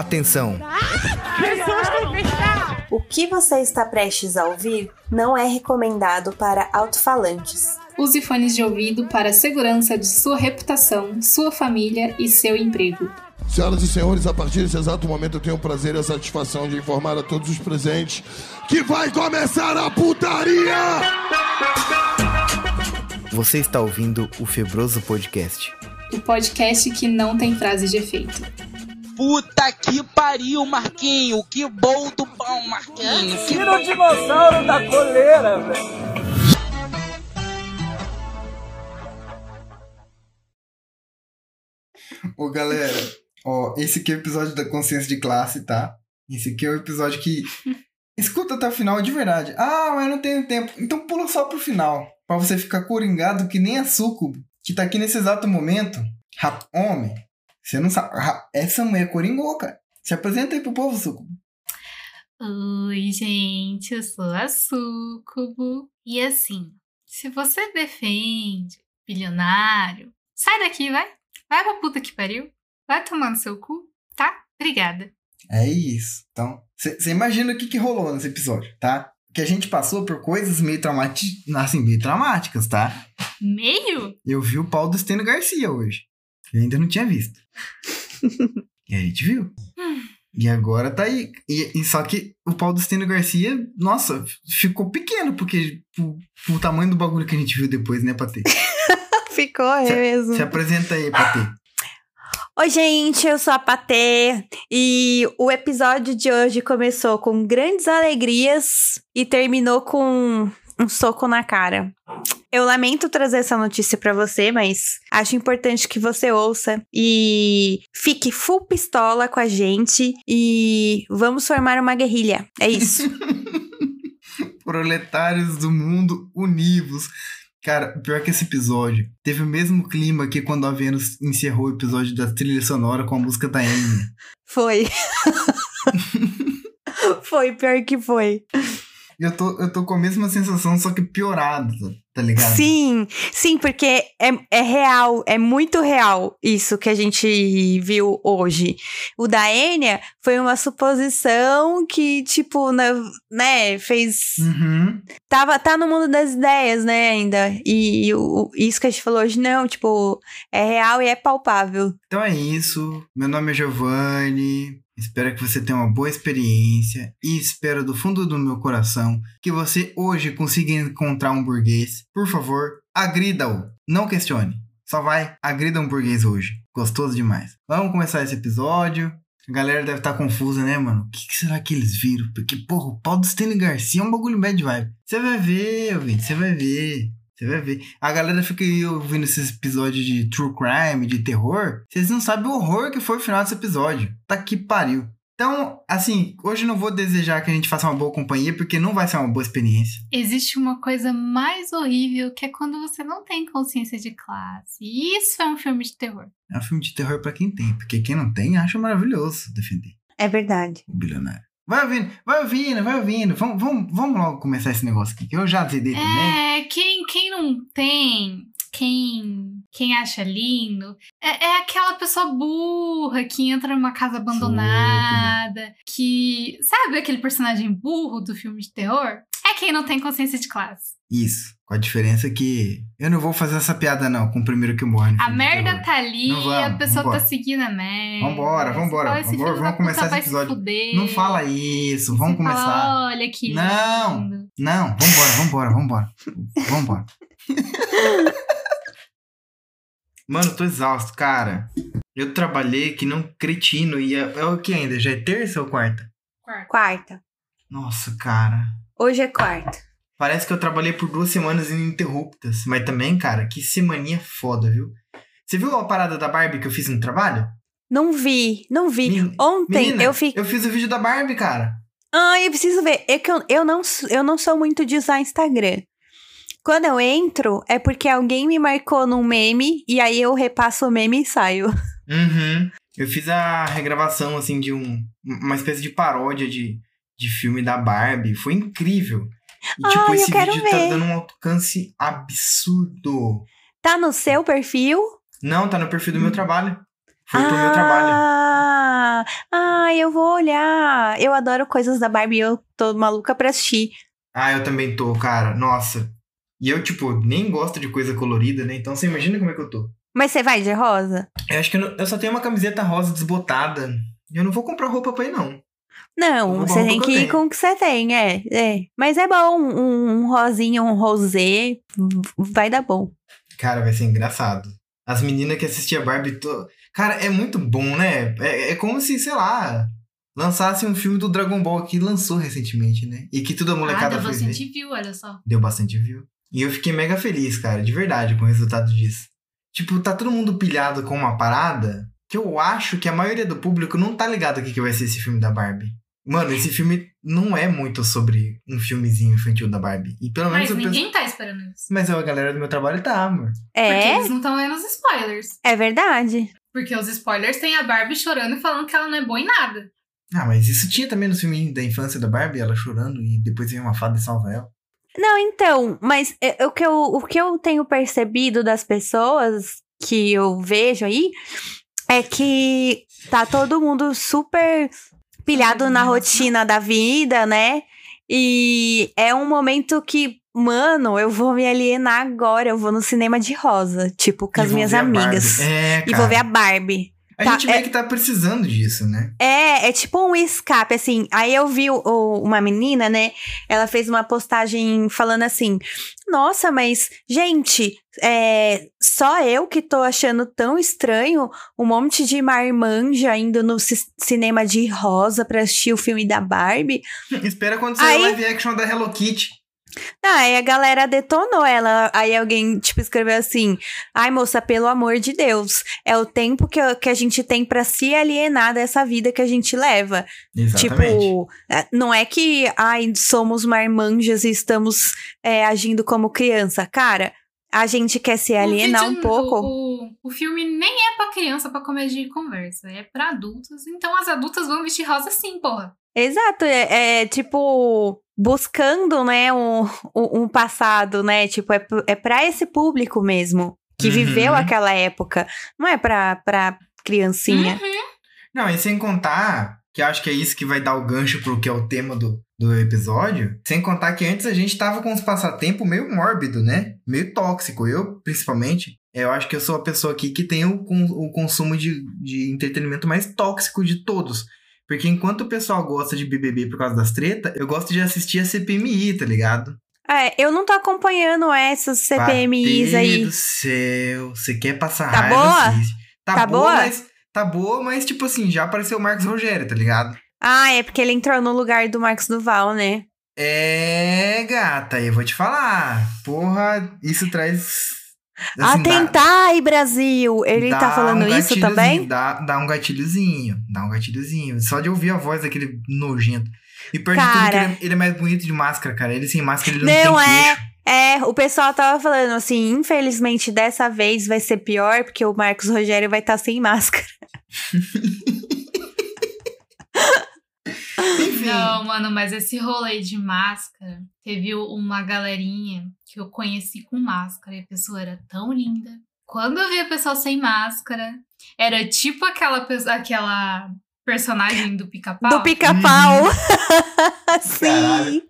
Atenção! O que você está prestes a ouvir não é recomendado para alto-falantes. Use fones de ouvido para a segurança de sua reputação, sua família e seu emprego. Senhoras e senhores, a partir desse exato momento eu tenho o prazer e a satisfação de informar a todos os presentes que vai começar a putaria! Você está ouvindo o Febroso Podcast. O podcast que não tem frase de efeito. Puta que pariu, Marquinho! Que bom do pão, Marquinho! Que Tira o dinossauro da coleira, velho! Ô, galera, ó, esse aqui é o episódio da consciência de classe, tá? Esse aqui é o episódio que. Escuta até o final de verdade. Ah, mas eu não tenho tempo. Então pula só pro final. Pra você ficar coringado que nem a Sucubo, que tá aqui nesse exato momento. Rap... Homem, você não sabe. Essa mulher coringou, cara. Se apresenta aí pro povo, Sucubo. Oi, gente, eu sou a Sucubo. E assim, se você defende bilionário, sai daqui, vai. Vai pra puta que pariu. Vai tomando seu cu, tá? Obrigada. É isso. Então, você imagina o que, que rolou nesse episódio, tá? Que a gente passou por coisas meio, traumati... assim, meio traumáticas, tá? Meio? Eu vi o pau do Stênio Garcia hoje. Eu ainda não tinha visto. e a gente viu. E agora tá aí. E, e só que o pau do Stênio Garcia, nossa, ficou pequeno, porque o, o tamanho do bagulho que a gente viu depois, né, Patê? Ficou, é mesmo. Se apresenta aí, Patê. Oi, gente, eu sou a Patê e o episódio de hoje começou com grandes alegrias e terminou com um soco na cara. Eu lamento trazer essa notícia pra você, mas acho importante que você ouça e fique full pistola com a gente e vamos formar uma guerrilha. É isso. Proletários do mundo univos. Cara, pior que esse episódio teve o mesmo clima que quando a Vênus encerrou o episódio da trilha sonora com a música da Amy. Foi. foi, pior que foi. Eu tô, eu tô com a mesma sensação, só que piorado, tá ligado? Sim, sim, porque é, é real, é muito real isso que a gente viu hoje. O da Enya foi uma suposição que, tipo, né, né fez. Uhum. Tava, tá no mundo das ideias, né, ainda. E, o, isso que a gente falou hoje, não, tipo, é real e é palpável. Então é isso. Meu nome é Giovanni. Espero que você tenha uma boa experiência e espero do fundo do meu coração que você hoje consiga encontrar um burguês. Por favor, agrida-o. Não questione. Só vai, agrida um burguês hoje. Gostoso demais. Vamos começar esse episódio. A galera deve estar confusa, né, mano? O que, que será que eles viram? Porque, porra, o pau do Stanley Garcia é um bagulho bad vibe. Você vai ver, ouvinte, você vai ver. Você vai ver. A galera fica aí ouvindo esses episódios de true crime, de terror. Vocês não sabem o horror que foi o final desse episódio. Tá que pariu. Então, assim, hoje eu não vou desejar que a gente faça uma boa companhia, porque não vai ser uma boa experiência. Existe uma coisa mais horrível que é quando você não tem consciência de classe. E isso é um filme de terror. É um filme de terror pra quem tem, porque quem não tem acha maravilhoso defender É verdade. o bilionário. Vai ouvindo, vai ouvindo, vai ouvindo. Vamos, vamos, vamos logo começar esse negócio aqui, que eu já zedei também. É, quem, quem não tem, quem, quem acha lindo, é, é aquela pessoa burra que entra numa casa abandonada, que. Sabe aquele personagem burro do filme de terror? Quem não tem consciência de classe. Isso. Com a diferença que eu não vou fazer essa piada, não, com o primeiro que morre. A merda tá ali Não vamos, a pessoa vambora. tá seguindo a merda. Vambora, vambora, fala, "Esse vambora, vamos começar esse episódio. fuder." Não fala isso, vamos Você começar. fala, Olha que Não. lindo. Não, vambora, vambora, vambora. Vambora. Mano, eu tô exausto, cara. Eu trabalhei que não cretino e é, é o que ainda? Já é terça ou quarta? Quarta. Nossa, cara. Hoje é quarta. Parece que eu trabalhei por duas semanas ininterruptas. Mas também, cara, que semaninha foda, viu? Você viu a parada da Barbie que eu fiz no trabalho? Não vi, não vi. Ontem Menina, eu fiquei. Eu fiz o vídeo da Barbie, cara. Ah, eu preciso ver. É que eu, eu, não, eu não sou muito de usar Instagram. Quando eu entro, é porque alguém me marcou num meme e aí eu repasso o meme e saio. Uhum. Eu fiz a regravação, assim, de um, uma espécie de paródia de, de filme da Barbie. Foi incrível. E, tipo, Ai, eu esse vídeo tá ver. dando um alcance absurdo. Tá no seu perfil? Não, tá no perfil do Hum. meu trabalho. Foi pro meu trabalho. Ah, ah, eu vou olhar. Eu adoro coisas da Barbie, eu tô maluca pra assistir. Ah, eu também tô, cara. Nossa. E eu, tipo, nem gosto de coisa colorida, né? Então você imagina como é que eu tô. Mas você vai de rosa? Eu acho que eu, não- eu só tenho uma camiseta rosa desbotada. E eu não vou comprar roupa pra ir, não. Não, você tem que ir com o que você tem, é, é. Mas é bom, um, um rosinha, um rosé, vai dar bom. Cara, vai ser engraçado. As meninas que assistiam Barbie. To... Cara, é muito bom, né? É, é como se, sei lá, lançasse um filme do Dragon Ball que lançou recentemente, né? E que toda Ah, molecada deu foi ver. bastante view, olha só. Deu bastante view. E eu fiquei mega feliz, cara, de verdade, com o resultado disso. Tipo, tá todo mundo pilhado com uma parada que eu acho que a maioria do público não tá ligado o que, que vai ser esse filme da Barbie. Mano, esse filme não é muito sobre um filmezinho infantil da Barbie. E pelo menos Mas eu penso. ninguém tá esperando isso. Mas a galera do meu trabalho tá, amor. Porque É, eles não estão vendo os spoilers. é verdade. Porque os spoilers têm a Barbie chorando e falando que ela não é boa em nada. Ah, mas isso tinha também no filme da infância da Barbie, ela chorando e depois vem uma fada e salva ela. Não, então, mas é, o, que eu, o que eu tenho percebido das pessoas que eu vejo aí é que tá todo mundo super pilhado na rotina da vida, né? E é um momento que, mano, eu vou me alienar agora, eu vou no cinema de rosa, tipo, com as minhas amigas. É, E vou ver a Barbie. A tá, gente meio que tá precisando disso, né? É, é tipo um escape, assim. Aí eu vi o- o- uma menina, né? Ela fez uma postagem falando assim: Nossa, mas, gente, é, só eu que tô achando tão estranho um monte de marmanja indo no ci- cinema de rosa pra assistir o filme da Barbie. Espera quando sair Aí- o live action da Hello Kitty. Ah, aí a galera detonou ela. Aí alguém, tipo, escreveu assim: Ai, moça, pelo amor de Deus, é o tempo que, eu- que a gente tem pra se alienar dessa vida que a gente leva. Exatamente. Tipo, não é que ai, somos marmanjas e estamos é, agindo como criança. Cara, a gente quer se alienar um pouco. O, o, o filme nem é pra criança, pra comédia de conversa. É pra adultos. Então as adultas vão vestir rosa sim, porra. Exato, é, é, tipo buscando, né, um, um passado, né? Tipo, é, é pra esse público mesmo que Uhum. viveu aquela época. Não é pra, pra criancinha. Uhum. Não, e sem contar, que eu acho que é isso que vai dar o gancho pro que é o tema do, do episódio. Sem contar que antes a gente tava com uns passatempos meio mórbido, né? Meio tóxico. Eu, principalmente, eu acho que eu sou a pessoa aqui que tem o, o consumo de, de entretenimento mais tóxico de todos. Porque enquanto o pessoal gosta de BBB por causa das tretas, eu gosto de assistir a CPMI, tá ligado? É, eu não tô acompanhando essas CPMIs aí. do céu, você quer passar Tá raiva, boa? assiste. Tá, Tá boa, mas tá boa, mas tipo assim, já apareceu o Marcos Rogério, tá ligado? Ah, é porque ele entrou no lugar do Marcos Duval, né? É, gata, eu vou te falar. Porra, isso traz Atentai, Brasil! Ele dá tá falando um isso também? Dá, dá um gatilhozinho, dá um gatilhozinho. Só de ouvir a voz daquele nojento. E perto de tudo que Cara. ele, é- ele é mais bonito de máscara, cara. Ele sem máscara, ele Não não, tem é. queixo. É, o pessoal tava falando assim, infelizmente dessa vez vai ser pior, porque o Marcos Rogério vai estar sem máscara. Enfim. Não, mano, mas esse rolê de máscara, teve uma galerinha que eu conheci com máscara e a pessoa era tão linda. Quando eu vi a pessoa sem máscara, era tipo aquela, aquela personagem do pica-pau. Do pica-pau. Uhum. Sim.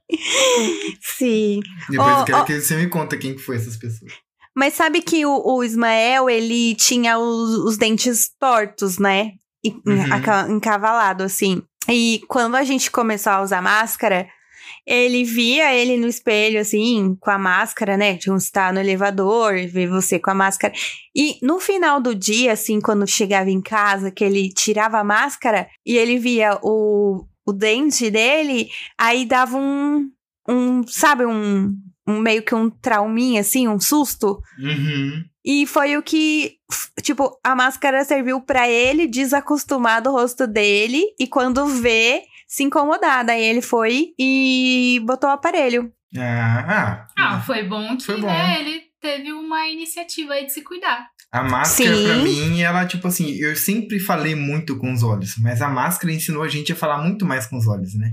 Sim. Depois Ó, eu quero ó. que você me conta quem que foi essas pessoas. Mas sabe que o, o Ismael, ele tinha os, os dentes tortos, né? E, Uhum. assim. E quando a gente começou a usar máscara, ele via ele no espelho, assim, com a máscara, né? Tipo, estar no elevador, ver você com a máscara. E no final do dia, assim, quando chegava em casa, que ele tirava a máscara e ele via o, o dente dele, aí dava um, um sabe, um, um meio que um trauminha, assim, um susto. Uhum. E foi o que, tipo, a máscara serviu pra ele desacostumar do rosto dele e quando vê, se incomodar. Daí ele foi e botou o aparelho. Ah, ah, Ah, foi bom que, Foi bom. né, ele teve uma iniciativa aí de se cuidar. A máscara, Sim. pra mim, ela, tipo assim, eu sempre falei muito com os olhos, mas a máscara ensinou a gente a falar muito mais com os olhos, né?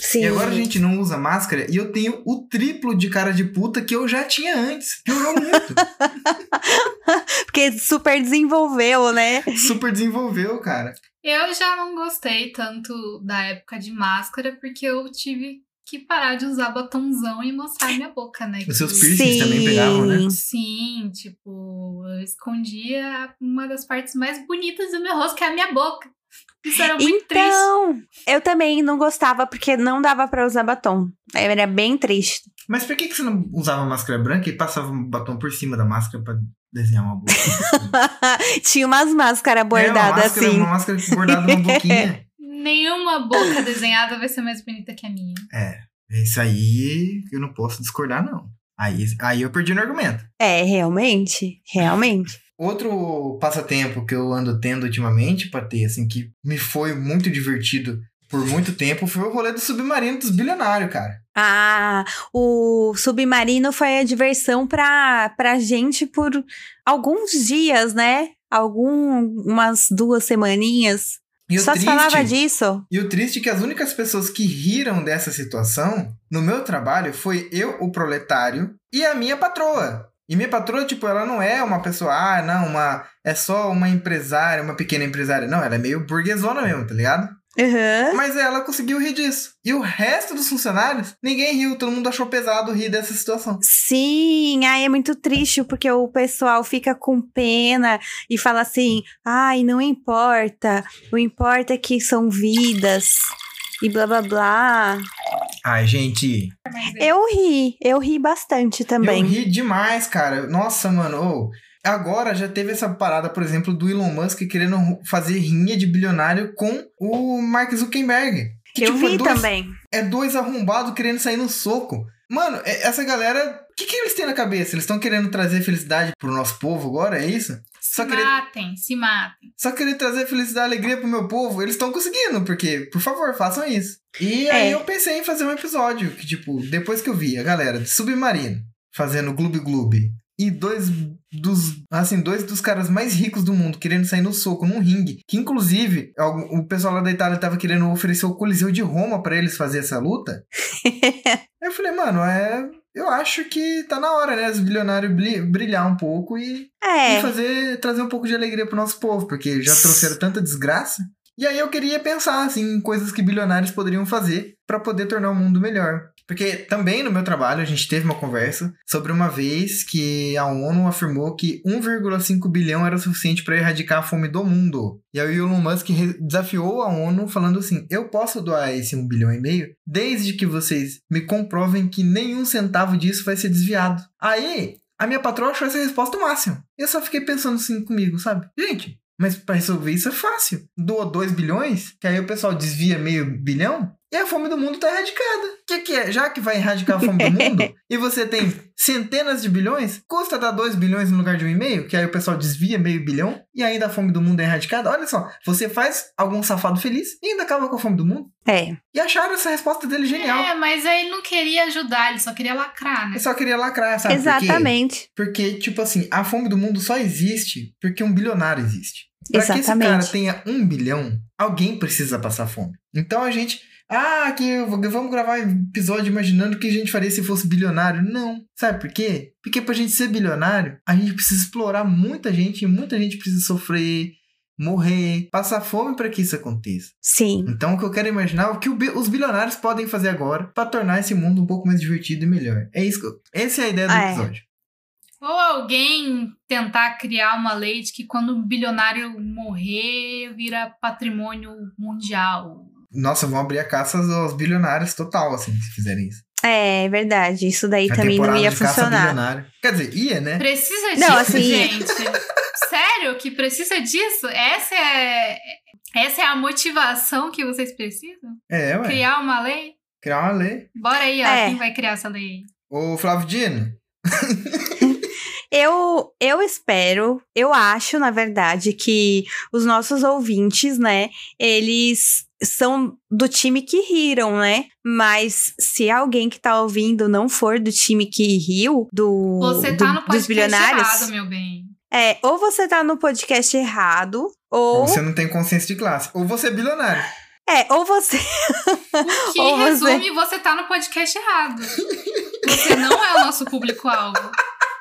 Sim. E agora a gente não usa máscara e eu tenho o triplo de cara de puta que eu já tinha antes. Piorou muito. Porque super desenvolveu, né? Super desenvolveu, cara. Eu já não gostei tanto da época de máscara, porque eu tive que parar de usar batonzão e mostrar minha boca, né? Os seus piercings também pegavam, né? Sim, tipo, eu escondia uma das partes mais bonitas do meu rosto, que é a minha boca. Isso era muito triste. Então, eu também não gostava porque não dava pra usar batom. Aí Era bem triste. Mas por que, que você não usava máscara branca e passava um batom por cima da máscara pra desenhar uma boca? Tinha umas máscaras é, uma bordadas máscara, assim. uma máscara bordada numa boquinha. Nenhuma boca desenhada vai ser mais bonita que a minha. É, isso aí eu não posso discordar, não. Aí, aí eu perdi no argumento. É, realmente. Realmente. Outro passatempo que eu ando tendo ultimamente, pra ter, assim, que me foi muito divertido por muito tempo, foi o rolê do submarino dos bilionários, cara. Ah, o submarino foi a diversão pra, pra gente por alguns dias, né? Algumas duas semaninhas. E Só se triste- falava disso. E o triste é que as únicas pessoas que riram dessa situação no meu trabalho foi eu, o proletário, e a minha patroa. E minha patroa, tipo, ela não é uma pessoa, ah, não, uma, é só uma empresária, uma pequena empresária. Não, ela é meio burguesona mesmo, tá ligado? Uhum. Mas ela conseguiu rir disso. E o resto dos funcionários, ninguém riu, todo mundo achou pesado rir dessa situação. Sim, ai, é muito triste porque o pessoal fica com pena e fala assim: ai, não importa, o importa é que são vidas e blá blá blá. Ai, gente, Eu ri, eu ri bastante também. Eu ri demais, cara. Nossa, mano. ô, agora já teve essa parada, por exemplo, do Elon Musk querendo fazer rinha de bilionário com o Mark Zuckerberg. Que, eu tipo, vi é dois, também. É dois arrombados querendo sair no soco. Mano, é- essa galera. O que, que eles têm na cabeça? Eles estão querendo trazer felicidade pro nosso povo agora? É isso? Se Só querer, matem, se matem. só querer trazer felicidade e alegria pro meu povo? Eles estão conseguindo, porque, por favor, façam isso. E aí É. eu pensei em fazer um episódio que, tipo, depois que eu vi a galera de Submarino fazendo Gloob Gloob e dois dos, assim, dois dos caras mais ricos do mundo querendo sair no soco num ringue, que inclusive o pessoal lá da Itália tava querendo oferecer o Coliseu de Roma pra eles fazer essa luta. Aí eu falei, mano, é. Eu acho que tá na hora, né? Os bilionários brilhar um pouco e, É. e fazer, trazer um pouco de alegria pro nosso povo, porque já trouxeram tanta desgraça. E aí eu queria pensar, assim, em coisas que bilionários poderiam fazer pra poder tornar o mundo melhor. Porque também no meu trabalho a gente teve uma conversa sobre uma vez que a ONU afirmou que 1,5 bilhão era suficiente para erradicar a fome do mundo. E aí o Elon Musk desafiou a ONU falando assim: "Eu posso doar esse 1 bilhão e meio desde que vocês me comprovem que nenhum centavo disso vai ser desviado". Aí a minha patroa achou essa resposta o máximo. Eu só fiquei pensando assim comigo, sabe? Gente, mas para resolver isso é fácil. Doa 2 bilhões, que aí o pessoal desvia meio bilhão, e a fome do mundo tá erradicada. O que, que é? Já que vai erradicar a fome do mundo, e você tem centenas de bilhões, custa dar 2 bilhões no lugar de 1,5, que aí o pessoal desvia meio bilhão, e ainda a fome do mundo é erradicada. Olha só, você faz algum safado feliz e ainda acaba com a fome do mundo. É. E acharam essa resposta dele genial. É, mas aí ele não queria ajudar, ele só queria lacrar, né? Eu só queria lacrar, sabe? por quê? Exatamente. Porque, tipo assim, a fome do mundo só existe porque um bilionário existe. Pra que esse cara tenha um bilhão, alguém precisa passar fome. Então a gente. Ah, que vamos gravar um episódio imaginando o que a gente faria se fosse bilionário. Não. Sabe por quê? Porque pra gente ser bilionário, a gente precisa explorar muita gente e muita gente precisa sofrer, morrer, passar fome pra que isso aconteça. Sim. Então o que eu quero imaginar é o que os bilionários podem fazer agora pra tornar esse mundo um pouco mais divertido e melhor. É isso que eu, essa é a ideia do Ah, é. episódio. Ou alguém tentar criar uma lei de que quando um bilionário morrer, vira patrimônio mundial. Nossa, vão abrir a caça aos bilionários total, assim, se fizerem isso. É verdade. Isso daí A também não ia funcionar. Quer dizer, ia, né? Precisa disso, Não, assim- gente? Sério que precisa disso? Essa é, essa é a motivação que vocês precisam? É, ué. Criar uma lei? Criar uma lei. Bora aí, ó. É. Quem vai criar essa lei? Ô, Flávio Dino, Eu, eu espero, eu acho, na verdade, que os nossos ouvintes, né, eles são do time que riram, né? Mas se alguém que tá ouvindo não for do time que riu, do, Você do- tá no dos podcast bilionários, errado, meu bem. é, ou você tá no podcast errado, ou você não tem consciência de classe. Ou você é bilionário. É, ou você. O que Ou você- resume você tá no podcast errado. Você não é o nosso público-alvo.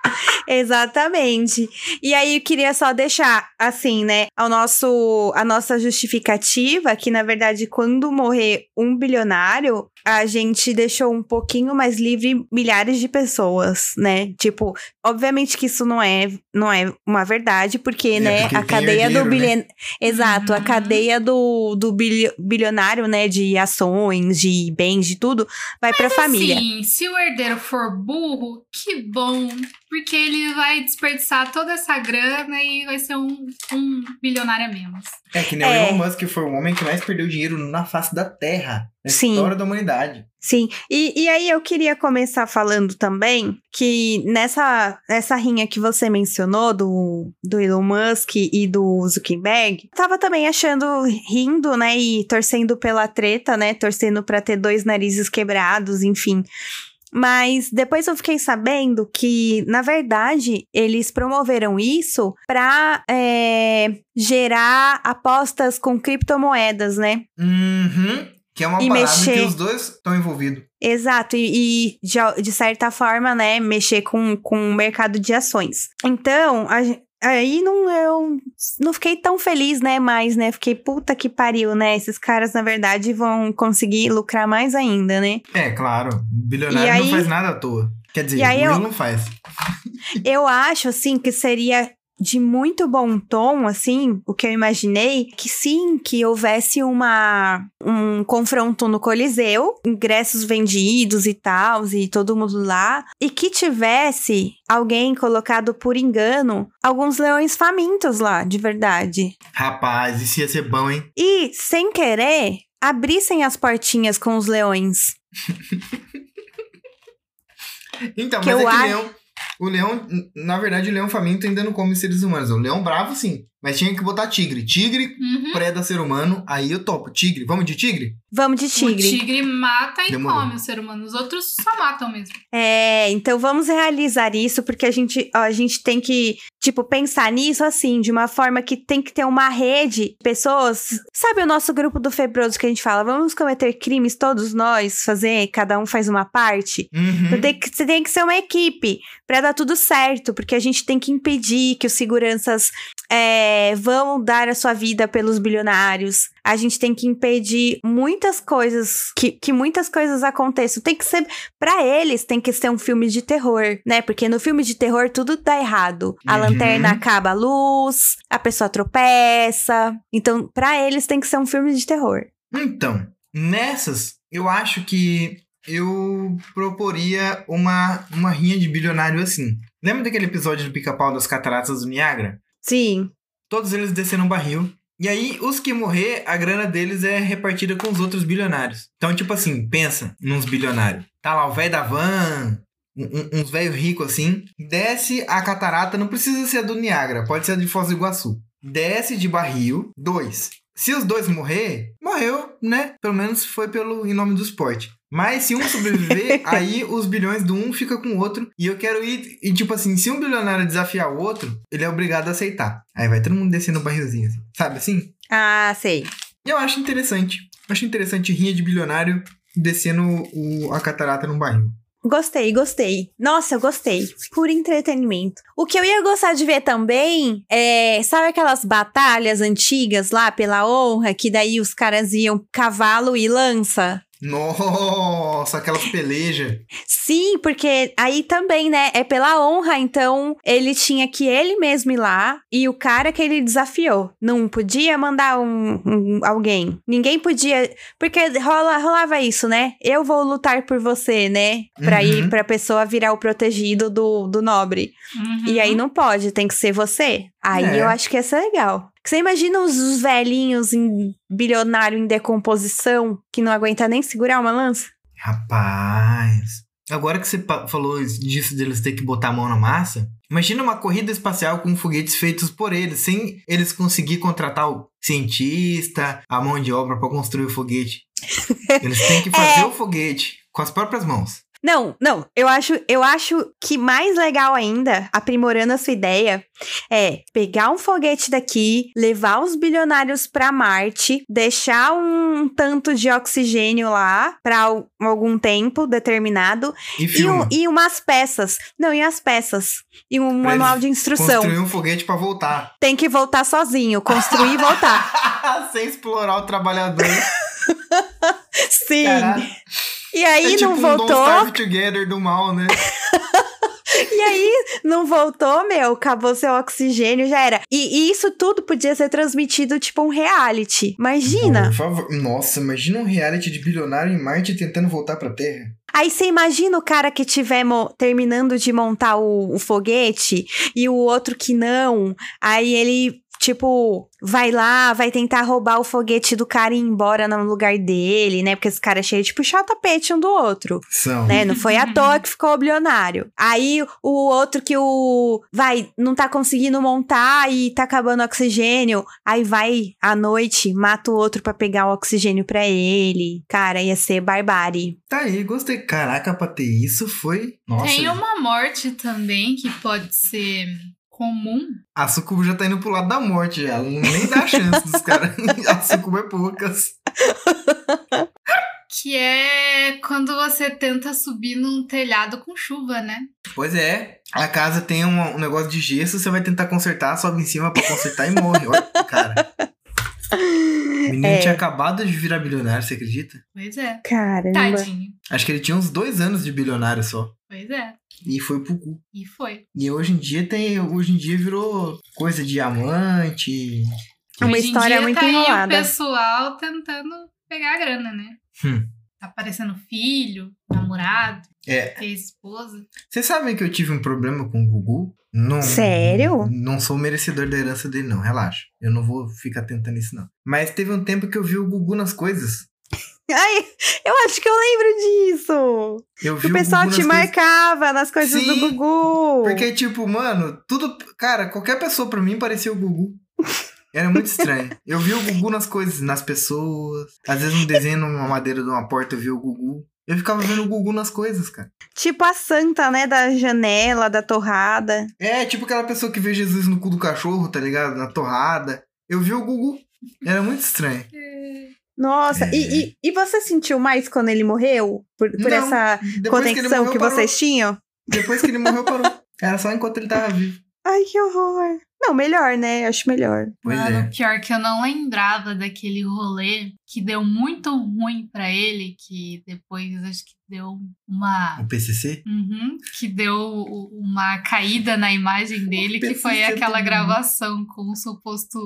Exatamente. E aí eu queria só deixar assim, né, ao nosso a nossa justificativa que na verdade quando morrer um bilionário, a gente deixou um pouquinho mais livre milhares de pessoas, né? Tipo, obviamente que isso não é não é uma verdade, porque, É, né, porque a cadeia do herdeiro, né? Exato, a Uhum. cadeia do, do bilio- bilionário, né, de ações, de bens, de tudo, vai pra família. Sim, se o herdeiro for burro, que bom. Porque ele vai desperdiçar toda essa grana e vai ser um, um bilionário a menos. É que nem É. o Elon Musk foi o homem que mais perdeu dinheiro na face da Terra. Na Sim. história da humanidade. Sim, e, e aí eu queria começar falando também que nessa, nessa rinha que você mencionou do, do Elon Musk e do Zuckerberg, tava também achando, rindo, né, e torcendo pela treta, né, torcendo pra ter dois narizes quebrados, enfim. Mas depois eu fiquei sabendo que, na verdade, eles promoveram isso pra é, gerar apostas com criptomoedas, né? Uhum. Que é uma E parada mexer. que os dois estão envolvidos. Exato, e, e de, de certa forma, né, mexer com, com o mercado de ações. Então, a aí não, eu não fiquei tão feliz, né, mais, né, fiquei puta que pariu, né, esses caras, na verdade, vão conseguir lucrar mais ainda, né. É, claro. Bilionário aí- não faz nada à toa. Quer dizer, E aí eu- não faz. Eu acho, assim, que seria de muito bom tom, assim, o que eu imaginei, que sim, que houvesse uma um confronto no Coliseu, ingressos vendidos e tal, e todo mundo lá, e que tivesse alguém colocado por engano alguns leões famintos lá, de verdade. Rapaz, isso ia ser bom, hein? E, sem querer, abrissem as portinhas com os leões. Então, Que mas eu é que leão. O leão, na verdade, o leão faminto ainda não come seres humanos. O leão bravo, sim. Mas tinha que botar tigre. Tigre Uhum. preda ser humano, aí eu topo. Tigre, vamos de tigre? Vamos de O tigre. tigre mata e Demorou. come o ser humano. Os outros só matam mesmo. É, então vamos realizar isso, porque a gente, ó, a gente tem que, tipo, pensar nisso assim, de uma forma que tem que ter uma rede de pessoas. Sabe o nosso grupo do Febroso que a gente fala, vamos cometer crimes todos nós, fazer, cada um faz uma parte? Uhum. Então tem que, você tem que ser uma equipe pra dar tudo certo, porque a gente tem que impedir que os seguranças é, vão dar a sua vida pelos bilionários. A gente tem que impedir muitas coisas, que, que muitas coisas aconteçam. Tem que ser, Pra eles, tem que ser um filme de terror, né? Porque no filme de terror tudo dá errado. A Uhum. lanterna acaba a luz, a pessoa tropeça. Então, pra eles tem que ser um filme de terror. Então, nessas, eu acho que eu proporia uma, uma rinha de bilionário assim. Lembra daquele episódio do pica-pau das cataratas do Niágara? Sim. Todos eles desceram um barril. E aí, os que morrer, a grana deles é repartida com os outros bilionários. Então, tipo assim, pensa nos bilionários. Tá lá o velho da van, um- uns velhos ricos assim. Desce a catarata, não precisa ser a do Niágara, pode ser a de Foz do Iguaçu. Desce de barril, dois. Se os dois morrer, morreu, né? Pelo menos foi pelo em nome do esporte. Mas se um sobreviver, aí os bilhões do um fica com o outro. E eu quero ir. E tipo assim, se um bilionário desafiar o outro, ele é obrigado a aceitar. Aí vai todo mundo descendo o barrilzinho, assim. Sabe assim? Ah, sei. E eu acho interessante. Acho interessante rinha de bilionário descendo o, a catarata num barril. Gostei, gostei. Nossa, eu gostei. Por entretenimento. O que eu ia gostar de ver também é. Sabe aquelas batalhas antigas lá pela honra? Que daí os caras iam cavalo e lança? Nossa, aquelas pelejas. Sim, porque aí também, né? É pela honra, então ele tinha que ele mesmo ir lá e o cara que ele desafiou. Não podia mandar um, um- alguém. Ninguém podia. Porque rola, rolava isso, né? Eu vou lutar por você, né? Pra Uhum. ir pra pessoa virar o protegido do, do nobre. Uhum. E aí não pode, tem que ser você. Aí É. eu acho que ia ser legal. Você imagina os, os velhinhos em bilionário em decomposição que não aguenta nem segurar uma lança? Rapaz. Agora que você falou disso deles ter que botar a mão na massa, imagina uma corrida espacial com foguetes feitos por eles, sem eles conseguir contratar o cientista, a mão de obra pra construir o foguete. Eles têm que fazer É. o foguete com as próprias mãos. Não, não, eu acho, eu acho que mais legal ainda, aprimorando a sua ideia, é pegar um foguete daqui, levar os bilionários pra Marte, deixar um tanto de oxigênio lá pra al- algum tempo determinado E e, e umas peças. Não, e as peças. E um Pra manual de instrução. Construir um foguete pra voltar. Tem que voltar sozinho, construir e voltar. Sem explorar o trabalhador. Sim. Caralho. E aí é tipo não um voltou. Don't Starve Together do mal, né? E aí, não voltou, meu, acabou seu oxigênio, já era. E, e isso tudo podia ser transmitido tipo um reality. Imagina. Por favor. Nossa, imagina um reality de bilionário em Marte tentando voltar pra Terra. Aí você imagina o cara que tiver mo- terminando de montar o, o foguete e o outro que não. Aí ele, tipo, vai lá, vai tentar roubar o foguete do cara e ir embora no lugar dele, né? Porque esse cara é cheio de puxar o tapete um do outro. São. né? Não foi à toa que ficou bilionário. Aí o outro que o vai não tá conseguindo montar e tá acabando o oxigênio, aí vai à noite, mata o outro pra pegar o oxigênio pra ele. Cara, ia ser barbárie. Tá aí, gostei. Caraca, pra ter isso foi. Nossa. Tem uma morte também que pode ser comum. A Sucubo já tá indo pro lado da morte já. Ela nem dá chance dos caras. A Sucubo é poucas. Que é quando você tenta subir num telhado com chuva, né? Pois é. A casa tem um, um negócio de gesso, você vai tentar consertar, sobe em cima pra consertar e morre. Olha, cara. O menino É. tinha acabado de virar bilionário, você acredita? Pois é. Caramba. Tadinho. Acho que ele tinha uns dois anos de bilionário só. Pois é. E foi pro cu. E foi. E hoje em dia tem. Hoje em dia virou coisa de diamante. É uma Hoje em história dia muito tá aí enrolada. o pessoal tentando pegar a grana, né? Hum. Tá aparecendo filho, namorado, É. ex-esposa. Vocês sabem que eu tive um problema com o Gugu? Não, Sério? Não sou merecedor da herança dele, não. Relaxa. Eu não vou ficar tentando isso, não. Mas teve um tempo que eu vi o Gugu nas coisas. Ai, eu acho que eu lembro disso. Eu vi o pessoal Gugu te coisas. marcava nas coisas Sim, do Gugu. Porque, tipo, mano, tudo. Cara, qualquer pessoa pra mim parecia o Gugu. Era muito estranho. Eu vi o Gugu nas coisas, nas pessoas. Às vezes um desenho numa madeira de uma porta eu vi o Gugu. Eu ficava vendo o Gugu nas coisas, cara. Tipo a santa, né? Da janela, da torrada. É, tipo aquela pessoa que vê Jesus no cu do cachorro, tá ligado? Na torrada. Eu vi o Gugu. Era muito estranho. Nossa, É. e, e, e você sentiu mais quando ele morreu? Por, por Não, essa conexão morreu, que, vocês tinham? Depois que ele morreu, parou. Era só enquanto ele tava vivo. Ai, que horror. Não, melhor, né? Acho melhor. Pois Mano, é. pior que eu não lembrava daquele rolê que deu muito ruim pra ele, que depois acho que deu uma. O PCC? Uhum, que deu uma caída na imagem dele, que foi aquela também. gravação com o suposto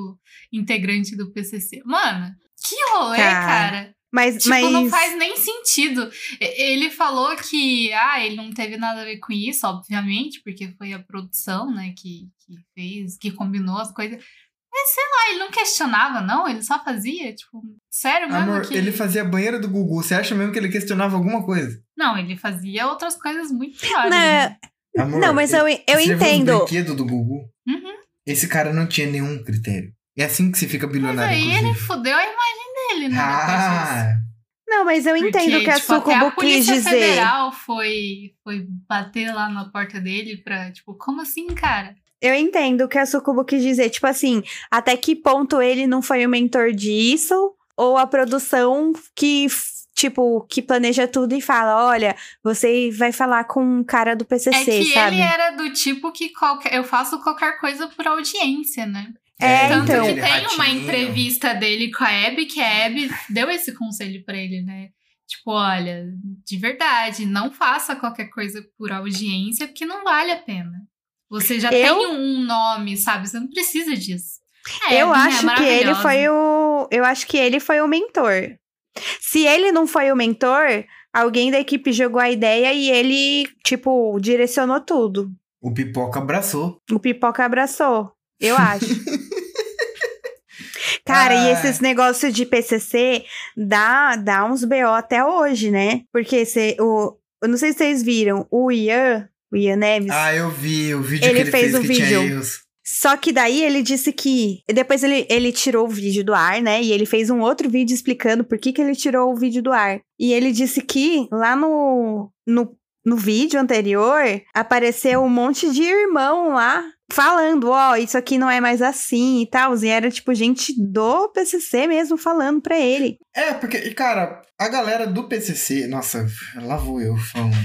integrante do PCC. Mano, que rolê, Cara, cara. Mas, Tipo, mas... não faz nem sentido. Ele falou que, ah, ele não teve nada a ver com isso, obviamente, porque foi a produção, né, que, que fez, que combinou as coisas. Mas sei lá, ele não questionava, não? Ele só fazia, tipo, sério mesmo Amor, que... ele fazia banheiro do Gugu. Você acha mesmo que ele questionava alguma coisa? Não, ele fazia outras coisas muito piores. Não, né? Amor, não, mas eu, eu você entendo. brinquedos do Gugu? Uhum. Esse cara não tinha nenhum critério. É assim que se fica Mas bilionário, aí ele inclusive. fudeu a imagem dele, né? Ah, Não, mas eu Porque, entendo o que a tipo, até Sucubo a quis Polícia dizer. Federal foi, foi bater lá na porta dele pra, tipo, como assim, cara? Eu entendo o que a Sucubo quis dizer. Tipo assim, até que ponto ele não foi o mentor disso? Ou a produção que, tipo, que planeja tudo e fala: olha, você vai falar com um cara do PCC, É que sabe? ele era do tipo que qualquer, eu faço qualquer coisa por audiência, né? É, Tanto então. que aquele tem uma ratinho. entrevista dele com a Abby, que a Abby deu esse conselho pra ele, né? Tipo, olha, de verdade, não faça qualquer coisa por audiência, porque não vale a pena. Você já Eu- tem um nome, sabe? Você não precisa disso. A Eu Abby, né, acho que ele foi o. Eu acho que ele foi o mentor. Se ele não foi o mentor, alguém da equipe jogou a ideia e ele, tipo, direcionou tudo. o Pipoca abraçou. O Pipoca abraçou. Eu acho. Cara, e Ah. esses negócios de PCC dá, dá uns BO até hoje, né? Porque cê, o, eu não sei se vocês viram, o Ian, o Ian Neves, Ah, eu vi o vídeo Ele que ele fez fez, um que vídeo. Só que daí ele disse que. Depois ele, ele tirou o vídeo do ar, né? E ele fez um outro vídeo explicando por que, que ele tirou o vídeo do ar. E ele disse que lá no, no no vídeo anterior, apareceu um monte de irmão lá falando, ó, isso aqui não é mais assim e tal. E era tipo gente do PCC mesmo falando pra ele. É, porque, cara, a galera do PCC, nossa, lá vou eu falando.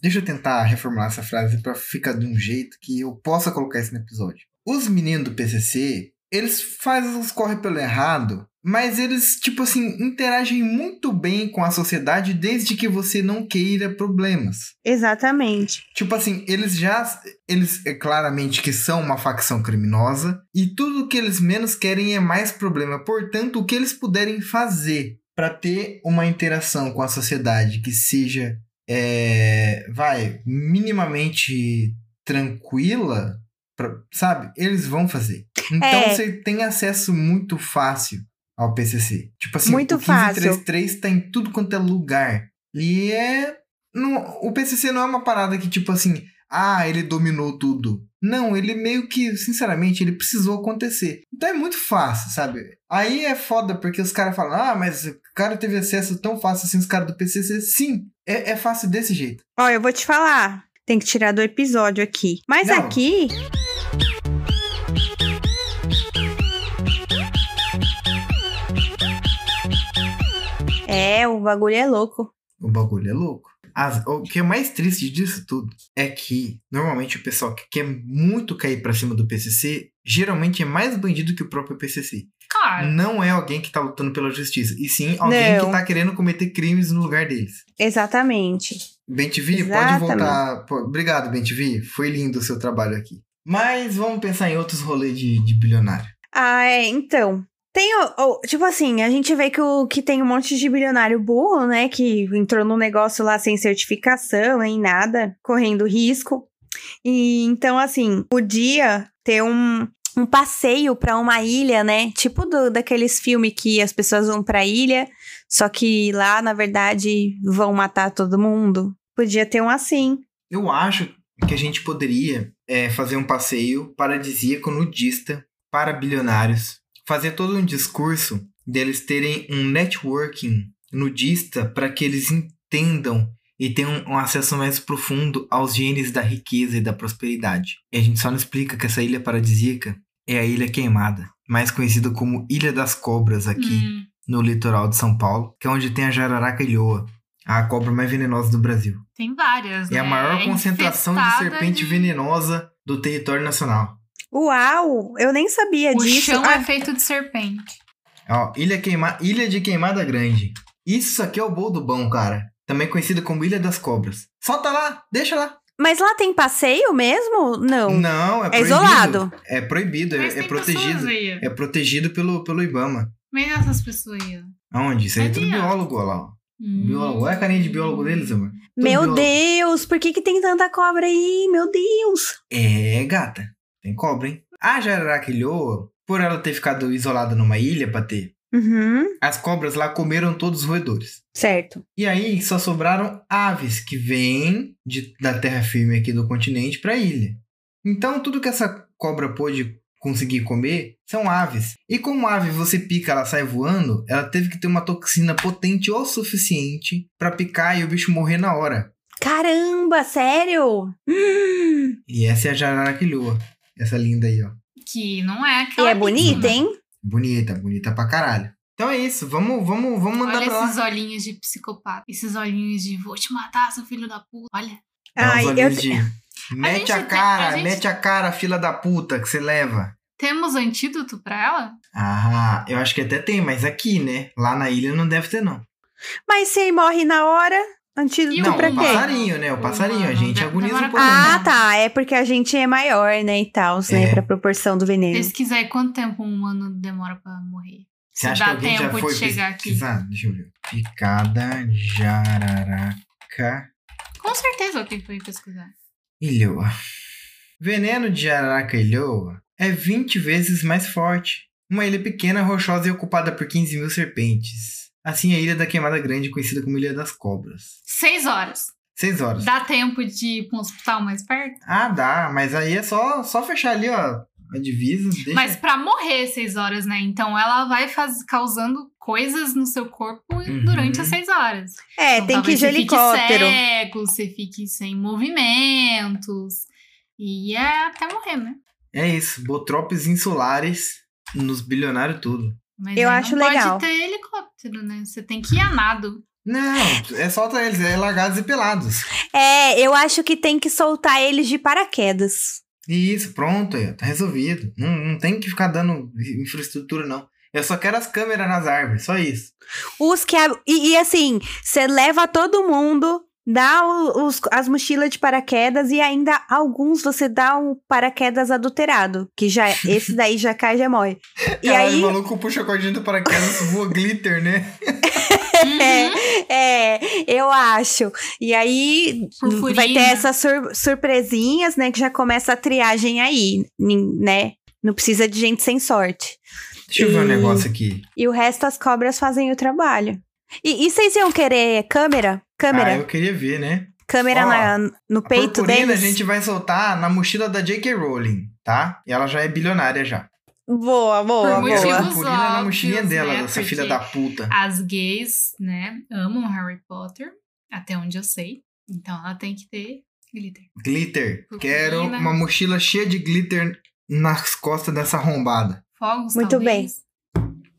Deixa eu tentar reformular essa frase pra ficar de um jeito que eu possa colocar isso no episódio. Os meninos do PCC, eles fazem os corre pelo errado, mas eles, tipo assim, interagem muito bem com a sociedade desde que você não queira problemas. Exatamente. Tipo assim, eles já. Eles é claramente que são uma facção criminosa e tudo que eles menos querem é mais problema. Portanto, o que eles puderem fazer para ter uma interação com a sociedade que seja. É, vai, minimamente tranquila, pra- sabe? Eles vão fazer. Então É. você tem acesso muito fácil ao PCC. Tipo assim, Muito o fácil. 1533 tá em tudo quanto é lugar. E é. Não, o PCC não é uma parada que, tipo assim, ah, ele dominou tudo. Não, ele meio que, sinceramente, ele precisou acontecer. Então é muito fácil, sabe? Aí é foda porque os caras falam, ah, mas o cara teve acesso tão fácil assim, os caras do PCC. Sim, é, é fácil desse jeito. Ó, eu vou te falar. Tem que tirar do episódio aqui. Mas Não. aqui. É, o bagulho é louco. O bagulho é louco. As- o que é mais triste disso tudo é que, normalmente, o pessoal que quer muito cair pra cima do PCC, geralmente é mais bandido que o próprio PCC. Claro. Não é alguém que tá lutando pela justiça, e sim alguém Não. que tá querendo cometer crimes no lugar deles. Exatamente. Ben TV, pode voltar. Pô, Obrigado, Ben TV. Foi lindo o seu trabalho aqui. Mas vamos pensar em outros rolês de, de bilionário. Ah, é, então. Tem, o- o- tipo assim, a gente vê que, o, que tem um monte de bilionário burro, né? Que entrou no negócio lá sem certificação, nem nada, correndo risco. E então, assim, podia ter um, um passeio pra uma ilha, né? Tipo do, daqueles filmes que as pessoas vão pra ilha, só que lá, na verdade, vão matar todo mundo. Podia ter um assim. Eu acho que a gente poderia é, fazer um passeio paradisíaco nudista para bilionários. Fazer todo um discurso deles terem um networking nudista para que eles entendam e tenham um acesso mais profundo aos genes da riqueza e da prosperidade. E a gente só não explica que essa ilha paradisíaca é a Ilha Queimada, mais conhecida como Ilha das Cobras aqui Hum. no litoral de São Paulo, que é onde tem a jararaca ilhoa, a cobra mais venenosa do Brasil. Tem várias, É né? a maior concentração de serpente de- venenosa do território nacional. Uau! Eu nem sabia O disso. chão Ah, é feito de serpente. Ó, Ilha, Queima... Ilha de Queimada Grande. Isso aqui é o Bol do Bom, cara. Também conhecido como Ilha das Cobras. Solta lá, deixa lá. Mas lá tem passeio mesmo? Não. Não, é É proibido. isolado. É proibido, Mas é, é protegido. É protegido pelo, pelo Ibama. Mas essas pessoas aí. Aonde? Isso aí é tudo biólogo, olha lá. ó. Hum. Biólogo. Olha a carinha de biólogo deles, amor. Tudo Meu biólogo. Deus, por que, que tem tanta cobra aí? Meu Deus. É, gata. Tem cobra, hein? A jararaca ilhoa, por ela ter ficado isolada numa ilha pra ter, Uhum, as cobras lá comeram todos os roedores. certo. E aí só sobraram aves que vêm de- da terra firme aqui do continente para a ilha. Então tudo que essa cobra pôde conseguir comer são aves. E como ave você pica, ela sai voando, ela teve que ter uma toxina potente o suficiente para picar e o bicho morrer na hora. Caramba, sério? Hum, E essa é a jararaquilhoa. Essa linda aí, ó. Que não é e aquela. é bonita, hein? Bonita, bonita pra caralho. Então é isso, vamos, vamos, vamos mandar Olha pra lá. esses olhinhos de psicopata. Esses olhinhos de vou te matar, seu filho da puta. Olha. Ai, eu... olhinhos de... Mete a tem- cara, a gente- mete a cara, fila da puta, que você leva. Temos antídoto pra ela? Ah, eu acho que até tem, mas aqui, né? Lá na ilha não deve ter, não. Mas se ele morre na hora, antídoto não, pra o passarinho, né? O passarinho, a gente agoniza um pouco. né? Ah, tá. É porque a gente é maior, né? E tal, né? É. Pra proporção do veneno. Pesquisa aí quanto tempo um humano demora pra morrer. Você Se acha que dá alguém já tempo foi de chegar aqui. pesquisar? Deixa eu ver. Picada jararaca Com certeza alguém foi pesquisar. ilhoa. Veneno de jararaca ilhoa é 20 vezes mais forte. Uma ilha pequena, rochosa e ocupada por 15 mil serpentes. Assim, a Ilha da Queimada Grande, conhecida como Ilha das Cobras. Seis horas. 6 horas. Dá tempo de ir pra um hospital mais perto? Ah, dá, mas aí é só, só fechar ali, ó. a divisa. Deixa... Mas pra morrer seis horas, né? Então ela vai faz... causando coisas no seu corpo Uhum. durante as seis horas. É, Então, tem que ir de você helicóptero. Fique cego, você fique sem movimentos. E é até morrer, né? É isso, botrópios insulares nos bilionários tudo. Mas Eu acho não legal. pode ter helicóptero, né? Você tem que ir a nado. Não, é solta eles, é largados e pelados. É, eu acho que tem que soltar eles de paraquedas. Isso, pronto, tá resolvido. Não, não tem que ficar dando infraestrutura, não. Eu só quero as câmeras nas árvores, só isso. Os que. E, e assim, você leva todo mundo, dá os, as mochilas de paraquedas e ainda alguns você dá um paraquedas adulterado. Que já esse daí já cai, já morre. E Caralho, aí. o maluco puxa a cordinha do paraquedas, voa glitter, né? É, é, eu acho. E aí Purpurina. vai ter essas sur- surpresinhas, né? Que já começa a triagem aí, né? Não precisa de gente sem sorte. Deixa eu ver um E- negócio aqui. E o resto as cobras fazem o trabalho. E, e vocês iam querer câmera? Câmera? Ah, eu queria ver, né? Câmera Ó, na- no A peito purpurina deles? a gente vai soltar na mochila da J.K. Rowling, tá? E ela já é bilionária já. Boa, boa, Por a boa. motivos purpurina na mochilinha óbvios, dela, né? essa filha da puta. As gays, né, amam Harry Potter, até onde eu sei. Então ela tem que ter glitter. Glitter. Purpurina. Quero uma mochila cheia de glitter nas costas dessa arrombada. Fogos, Muito talvez.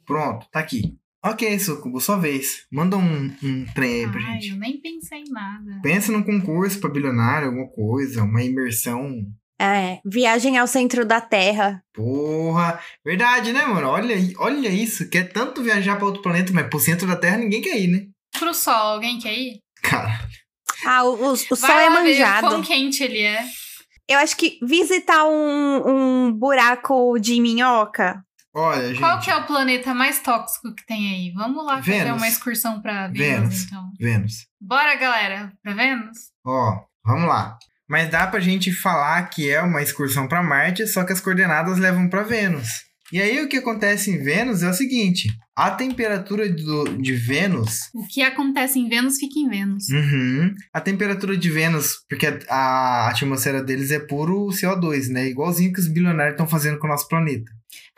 Pronto, tá aqui. Ok, Sucubo, sua vez. Manda um, um trem aí pra Ai, gente. eu nem pensei em nada. Pensa num concurso pra bilionário, alguma coisa, uma imersão. É, viagem ao centro da Terra. Porra, verdade, né, mano? Olha, olha isso. Quer tanto viajar pra outro planeta, mas pro centro da Terra ninguém quer ir, né? Pro sol, alguém quer ir? Cara, Ah, o, o, o sol Vai é lá ver manjado. quão quente ele é. Eu acho que visitar um, um buraco de minhoca. Olha, gente. Qual que é o planeta mais tóxico que tem aí? Vamos lá fazer Vênus. uma excursão pra Vênus, Vênus. então. Vênus. Bora, galera, pra Vênus? Ó, vamos lá. Mas dá pra gente falar que é uma excursão pra Marte, só que as coordenadas levam pra Vênus. E aí o que acontece em Vênus é o seguinte: a temperatura do- de Vênus O que acontece em Vênus fica em Vênus. Uhum. A temperatura de Vênus, porque a, a atmosfera deles é puro CO2, né? Igualzinho que os bilionários estão fazendo com o nosso planeta.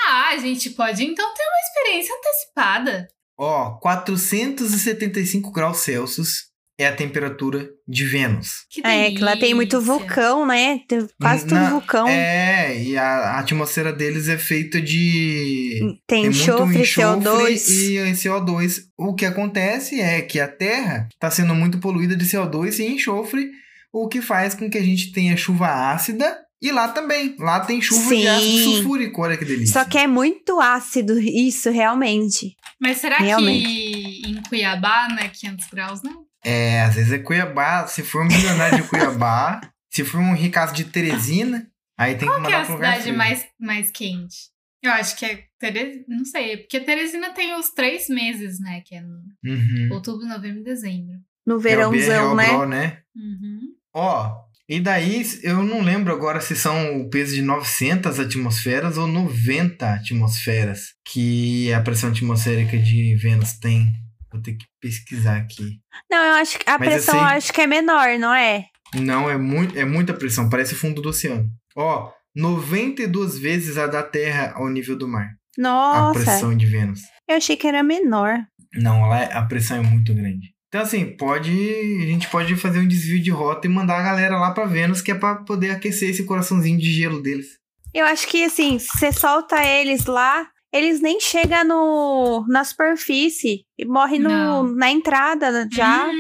Ah, a gente pode então ter uma experiência antecipada. Ó, 475 graus Celsius é a temperatura de Vênus. Que É, que lá tem muito delícia. vulcão, né? Tem quase tudo Na- vulcão. É, e a, a atmosfera deles é feita de. Tem muito enxofre, CO2. e CO2. O que acontece é que a Terra está sendo muito poluída de CO2 e enxofre, o que faz com que a gente tenha chuva ácida. E lá também. Lá tem chuva de Sim. ácido sulfúrico. Olha que delícia. Só que é muito ácido, isso, realmente. Mas será Realmente. que em Cuiabá não é 500 graus, não? É, às vezes é Cuiabá. Se for um milionário de Cuiabá, se for um ricaço de Teresina, aí tem Qual que que é mandar a pro lugar cidade frio. mais, mais quente? Eu acho que é Teresina. Não sei, porque Teresina tem os três meses, né? Que é no Uhum. outubro, novembro e dezembro. No É o verãozão, né? Bró, né? Uhum. Ó, e daí eu não lembro agora se são o peso de 900 atmosferas ou 90 atmosferas que a pressão atmosférica de Vênus tem. Vou ter que pesquisar aqui. Não, eu acho que a Mas eu pressão sei- eu acho que é menor, não é? Não, é, muito, é muita pressão, parece o fundo do oceano. Ó, 92 vezes a da Terra ao nível do mar. A Nossa, pressão de Vênus. eu achei que era menor. Não, lá é- a pressão é muito grande. Então, assim, pode. A gente pode fazer um desvio de rota e mandar a galera lá pra Vênus, que é pra poder aquecer esse coraçãozinho de gelo deles. Eu acho que assim, se você solta eles lá, eles nem chegam no, na superfície e morrem no, na entrada já. Uhum.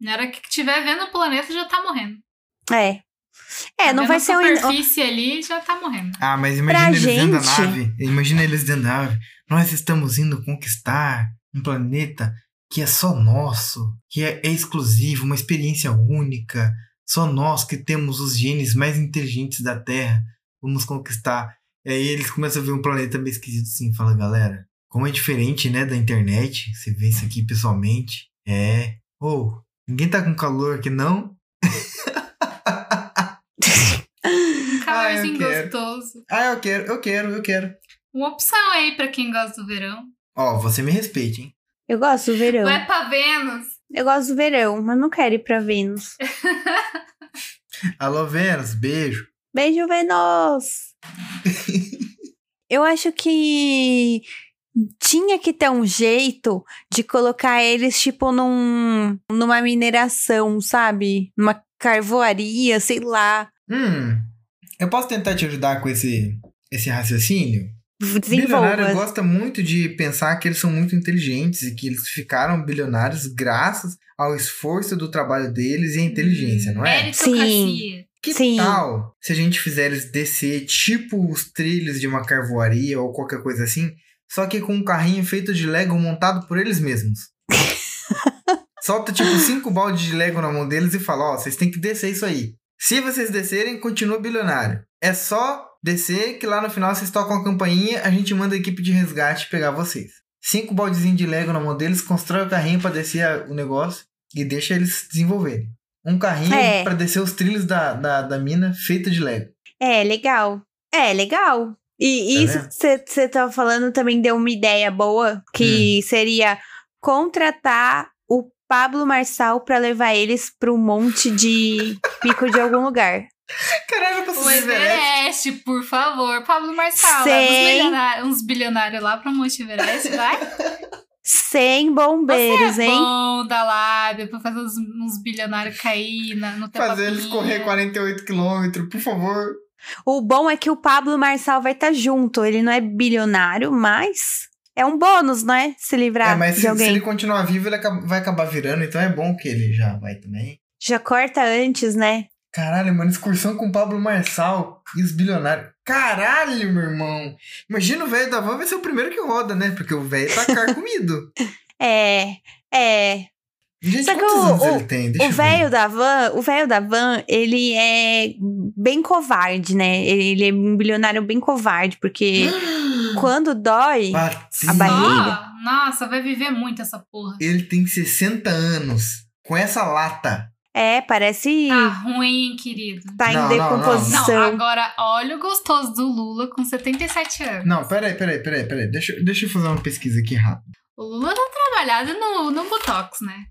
Na hora que estiver vendo o planeta, já tá morrendo. É. É, Tá não vai ser um. superfície ali, já tá morrendo. Ah, mas imagina Pra eles dentro da gente- nave. Imagina eles dentro da nave. Nós estamos indo conquistar um planeta que é só nosso, que é, é exclusivo, uma experiência única. Só nós que temos os genes mais inteligentes da Terra. Vamos conquistar. E aí eles começam a ver um planeta meio esquisito assim. Fala, galera, como é diferente, né, da internet. Você vê isso aqui pessoalmente. É. Ô, ninguém tá com calor aqui, não? Calorzinho quero. gostoso. Ah, eu quero, eu quero, eu quero. Uma opção aí pra quem gosta do verão. Ó, você me respeite, hein? Eu gosto do verão. Vai pra Vênus. Eu gosto do verão, mas não quero ir pra Vênus. Alô, Vênus, beijo. Beijo, Vênus! Eu acho que tinha que ter um jeito de colocar eles, tipo, num, numa mineração, sabe? Numa carvoaria, sei lá. Hum, eu posso tentar te ajudar com esse, esse raciocínio? Desenvolva. Bilionário gosta muito de pensar que eles são muito inteligentes e que eles ficaram bilionários graças ao esforço do trabalho deles e à inteligência, não é? Meritocracia. Que Sim. tal se a gente fizer eles descer tipo os trilhos de uma carvoaria ou qualquer coisa assim, só que com um carrinho feito de Lego montado por eles mesmos? Solta tipo cinco baldes de Lego na mão deles e fala: Ó, vocês têm que descer isso aí. Se vocês descerem, continua bilionário. É só descer que lá no final vocês tocam a campainha, a gente manda a equipe de resgate pegar vocês. Cinco baldezinhos de Lego na mão deles, constrói o carrinho pra descer o negócio e deixa eles desenvolverem. Um carrinho É. pra descer os trilhos da, da, da mina feito de Lego. É, legal. É, legal. E Tá isso que você tava falando também deu uma ideia boa, que Hum. seria contratar o Pablo Marçal pra levar eles pro monte de pico de algum lugar. Caralho, eu O posso Everest. Everest, por favor. Pablo Marçal, Sem- bilionários, uns bilionários lá pro Monte Everest, vai? Sem bombeiros, Você é hein? bom da lábia pra fazer uns, uns bilionários cair na, no teu Fazer eles correr 48 km, por favor. O bom é que o Pablo Marçal vai estar junto. Ele não é bilionário, mas é um bônus, né? Se livrar é, mas de se, se alguém. ele continuar vivo, ele vai acabar virando, então é bom que ele já vai também. Já corta antes, né? Caralho, mano, excursão com o Pablo Marçal e os bilionários. Caralho, meu irmão. Imagina o velho da van vai ser o primeiro que roda, né? Porque o velho tá carcomido. É, é. Gente, Só que quantos o- anos o- ele tem? Deixa O eu ver. velho da van, o velho da van, ele é bem covarde, né? Ele, ele é um bilionário bem covarde, porque quando dói, a barriga. Nossa, vai viver muito essa porra. Ele tem 60 anos. Com essa lata. É, parece Tá ruim, querido. tá em Não, não, não, Não, decomposição. agora olha o gostoso do Lula com 77 anos. Não, peraí, peraí, peraí, peraí. Deixa, eu- deixa eu fazer uma pesquisa aqui rápido. O Lula tá trabalhado no, no Botox, né?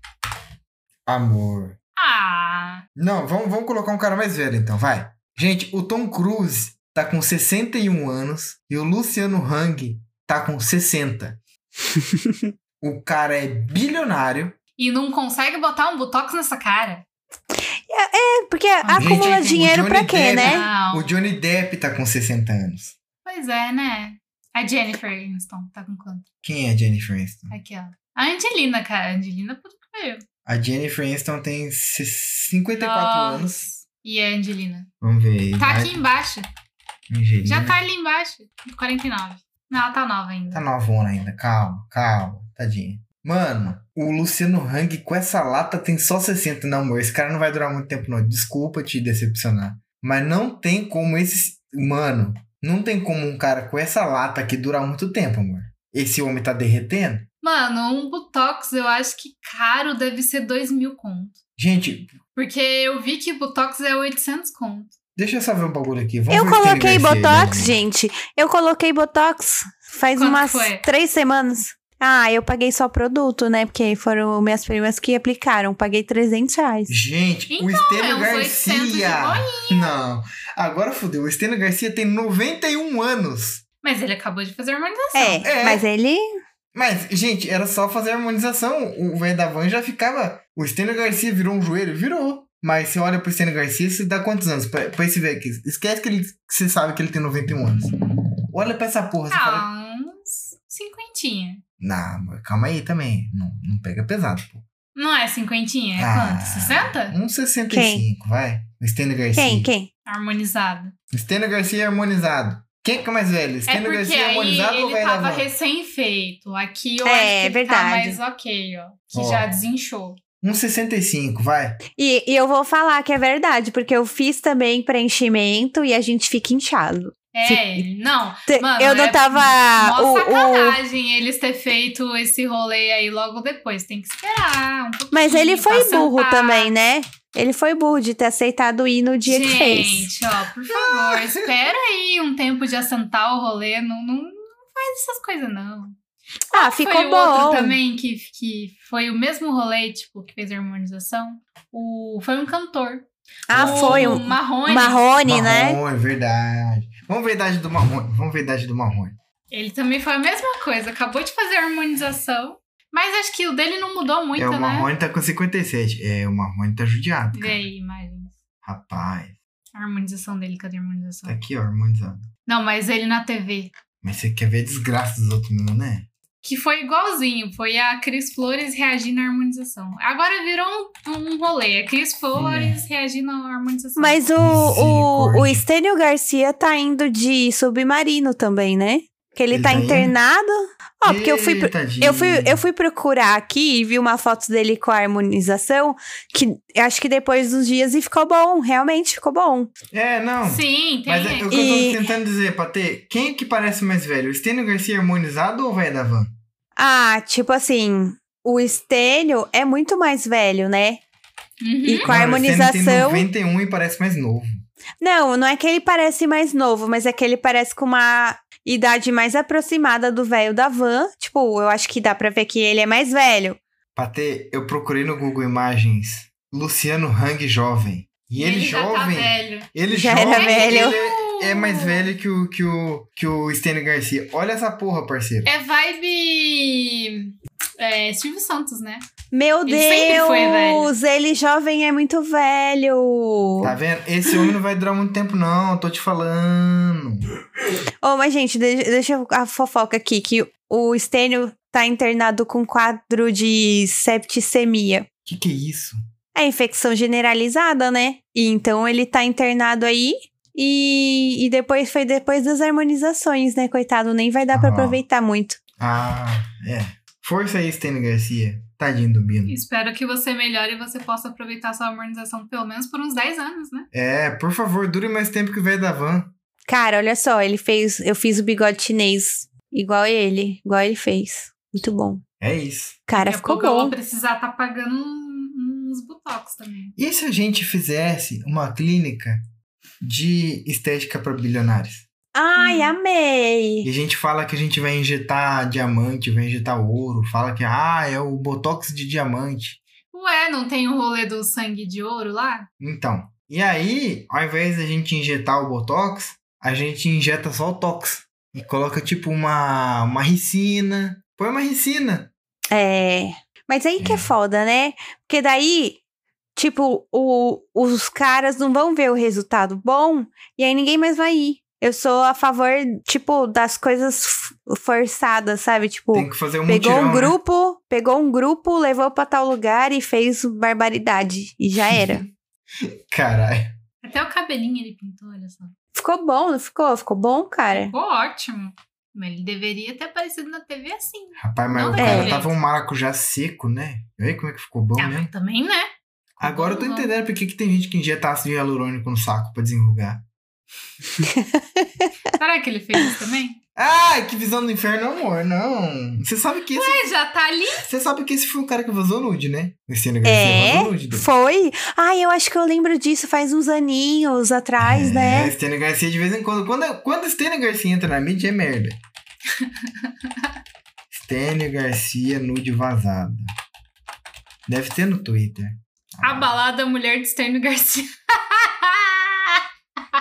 Amor. Ah, Não, vamos, vamos colocar um cara mais velho então, vai. Gente, o Tom Cruise tá com 61 anos e o Luciano Hang tá com 60. o cara é bilionário. e não consegue botar um Botox nessa cara. É, porque acumula Gente, dinheiro pra quê, Depp- né? Não. O Johnny Depp tá com 60 anos. Pois é, né? A Jennifer Aniston tá com quanto? Quem é a Jennifer Aniston? Aqui, ó. A Angelina, cara. A Angelina, puta que pariu. A Jennifer Aniston tem 54 Nossa. anos. E a Angelina? Vamos ver. Tá aqui embaixo. Angelina. Já tá ali embaixo. 49. Não, ela tá nova ainda. Tá novona ainda. Calma, calma. Tadinha. Mano, o Luciano Hang com essa lata tem só 60. Não, amor, esse cara não vai durar muito tempo, não. Desculpa te decepcionar. Mas não tem como esse. Mano, não tem como um cara com essa lata aqui durar muito tempo, amor. Esse homem tá derretendo. Mano, um Botox eu acho que caro deve ser 2 mil conto. Gente, Porque eu vi que Botox é 800 conto. deixa eu só ver um bagulho aqui. Vamos Eu coloquei aí, Botox, né? gente. Eu coloquei Botox faz Quanto umas foi? três semanas. Ah, eu paguei só produto, né? Porque foram minhas primas que aplicaram. Paguei 300 reais. Gente, o Então, Estênio é uns 800 de Garcia. Não. Agora fodeu. O Estênio Garcia tem 91 anos. Mas ele acabou de fazer harmonização. É, É. mas ele. Mas, gente, era só fazer a harmonização. O velho da van já ficava. O Stênio Garcia virou um joelho? Virou. Mas você olha pro Stênio Garcia, você dá quantos anos? Pra, pra esse velho aqui. Esquece que, ele, que você sabe que ele tem 91 anos. Olha pra essa porra. Você fala. Ah, uns cinquentinha. Não, calma aí também. Não, não pega pesado, pô. Não é cinquentinha? É Ah. quanto? 60? Uns 65, vai. O Stênio Garcia. Quem? Quem? Harmonizado. Stênio Garcia harmonizado. Quem que é mais velho? É Stênio porque Garcia aí harmonizado ou ele velho da tava recém-feito. Aqui eu É, acho que ele verdade. tá mais ok, ó. Que Ó. já desinchou. Uns 65, vai. E, e eu vou falar que é verdade, porque eu fiz também preenchimento e a gente fica inchado. É, não. Mano, eu não é tava. Mó o- o- sacanagem eles ter feito esse rolê aí logo depois. Tem que esperar um pouquinho. Mas ele foi burro sentar. também, né? Ele foi burro de ter aceitado ir no dia Gente, que fez. ó, por favor, espera aí um tempo de assentar o rolê. Não, não, não faz essas coisas, não. Ah, Foi ficou o bom. outro também que, que foi o mesmo rolê, tipo, que fez a harmonização. O, foi um cantor. Ah, o foi um Marrone. Marrone, né? Marrom, é verdade. Vamos ver a idade do Marrone. Vamos ver a idade do Marrone. Ele também foi a mesma coisa, acabou de fazer a harmonização. Mas acho que o dele não mudou muito, é, o né? Marrone tá com 57. É, o Marrone tá judiado. Vê Cara. aí, imagens. Rapaz, A harmonização dele, cadê a harmonização? tá aqui, ó, harmonizado. Não, mas ele na TV. Mas você quer ver a desgraça dos outros mesmo, né? Que foi igualzinho, foi a Cris Flores reagindo à harmonização. Agora virou um, um rolê, a Cris Flores reagindo à harmonização. Mas o, o, o. Estênio Garcia tá indo de submarino também, né? Que ele, Ele tá tá internado. Ó, porque eu fui, tadinho. eu, fui, eu fui procurar aqui e vi uma foto dele com a harmonização, que eu acho que depois dos dias e ficou bom, realmente ficou bom. É, não. Sim, tem. Mas é, o que E- eu tô tentando dizer, Patê, quem é que parece mais velho? O Stênio Garcia harmonizado ou o velho da van? Ah, tipo assim, o Estênio é muito mais velho, né? Uhum. E com a Stênio harmonização. tem 91 e parece mais novo. Não, não é que ele parece mais novo, mas é que ele parece com uma idade mais aproximada do velho da van. Tipo, eu acho que dá pra ver que ele é mais velho. Patê, eu procurei no Google Imagens Luciano Hang jovem. E ele, já tá jovem, velho. ele Já jovem, era velho. ele é, mais velho que o, que o, que o Stênio Garcia. Olha essa porra, parceiro. É vibe. É, Silvio Santos, né? Meu Ele Deus, ele jovem é muito velho. Tá vendo? Esse homem não vai durar muito tempo, não. eu Tô te falando. Ô, mas gente, de- deixa eu- a fofoca aqui, que o Stênio tá internado com quadro de septicemia. Que que é isso? É infecção generalizada, né? E então ele tá internado aí. E, e depois foi depois das harmonizações, né? Coitado, nem vai dar pra Ah. aproveitar muito. Ah, é. Força aí, Stênio Garcia. Tadinho do Bino. Espero que você melhore e você possa aproveitar sua harmonização pelo menos por uns 10 anos, né? É, por favor, dure mais tempo que o velho da van. Cara, olha só, ele fez. Eu fiz o bigode chinês igual ele, igual ele fez. Muito bom. É isso. Cara, Daqui ficou pouco eu bom. vou precisar tá pagando uns botox também. E se a gente fizesse uma clínica de estética para bilionários? Ai, Hum. amei! E a gente fala que a gente vai injetar diamante, vai injetar ouro, fala que ah, é o botox de diamante. Ué, não tem o rolê do sangue de ouro lá? Então, e aí, ao invés da gente injetar o botox, a gente injeta só o tox e coloca tipo uma uma ricina. Põe uma ricina. É. Mas aí que é foda, né? Porque daí, tipo, o, os caras não vão ver o resultado bom e aí ninguém mais vai ir. Eu sou a favor, tipo, das coisas forçadas, sabe? Tipo, Tem que fazer um pegou mutirão, um né? grupo, pegou um grupo, levou pra tal lugar e fez barbaridade. E já era. Caralho. Até o cabelinho ele pintou, olha só. ficou bom, não ficou? Ficou bom, cara? Ficou ótimo. Mas ele deveria ter aparecido na TV assim. Rapaz, mas Não o cara jeito. tava um maracujá seco, né? Olha como é que ficou bom, Ah, né? mas também, né? Agora eu tô entendendo por que, que tem gente que injeta ácido hialurônico no saco pra desenrugar. Será que ele fez isso também? Ai, que visão do inferno, amor, não. Você sabe que esse, Ué, já tá ali. você sabe que esse foi o cara que vazou nude, né? O Stênio Garcia É? vazou nude dele. Foi? Ai, eu acho que eu lembro disso faz uns aninhos atrás, É, né? Stênio Garcia de vez em quando. Quando, quando Stênio Garcia entra na mídia é merda. Stênio Garcia nude vazada. Deve ter no Twitter. A balada Mulher de Stênio Garcia.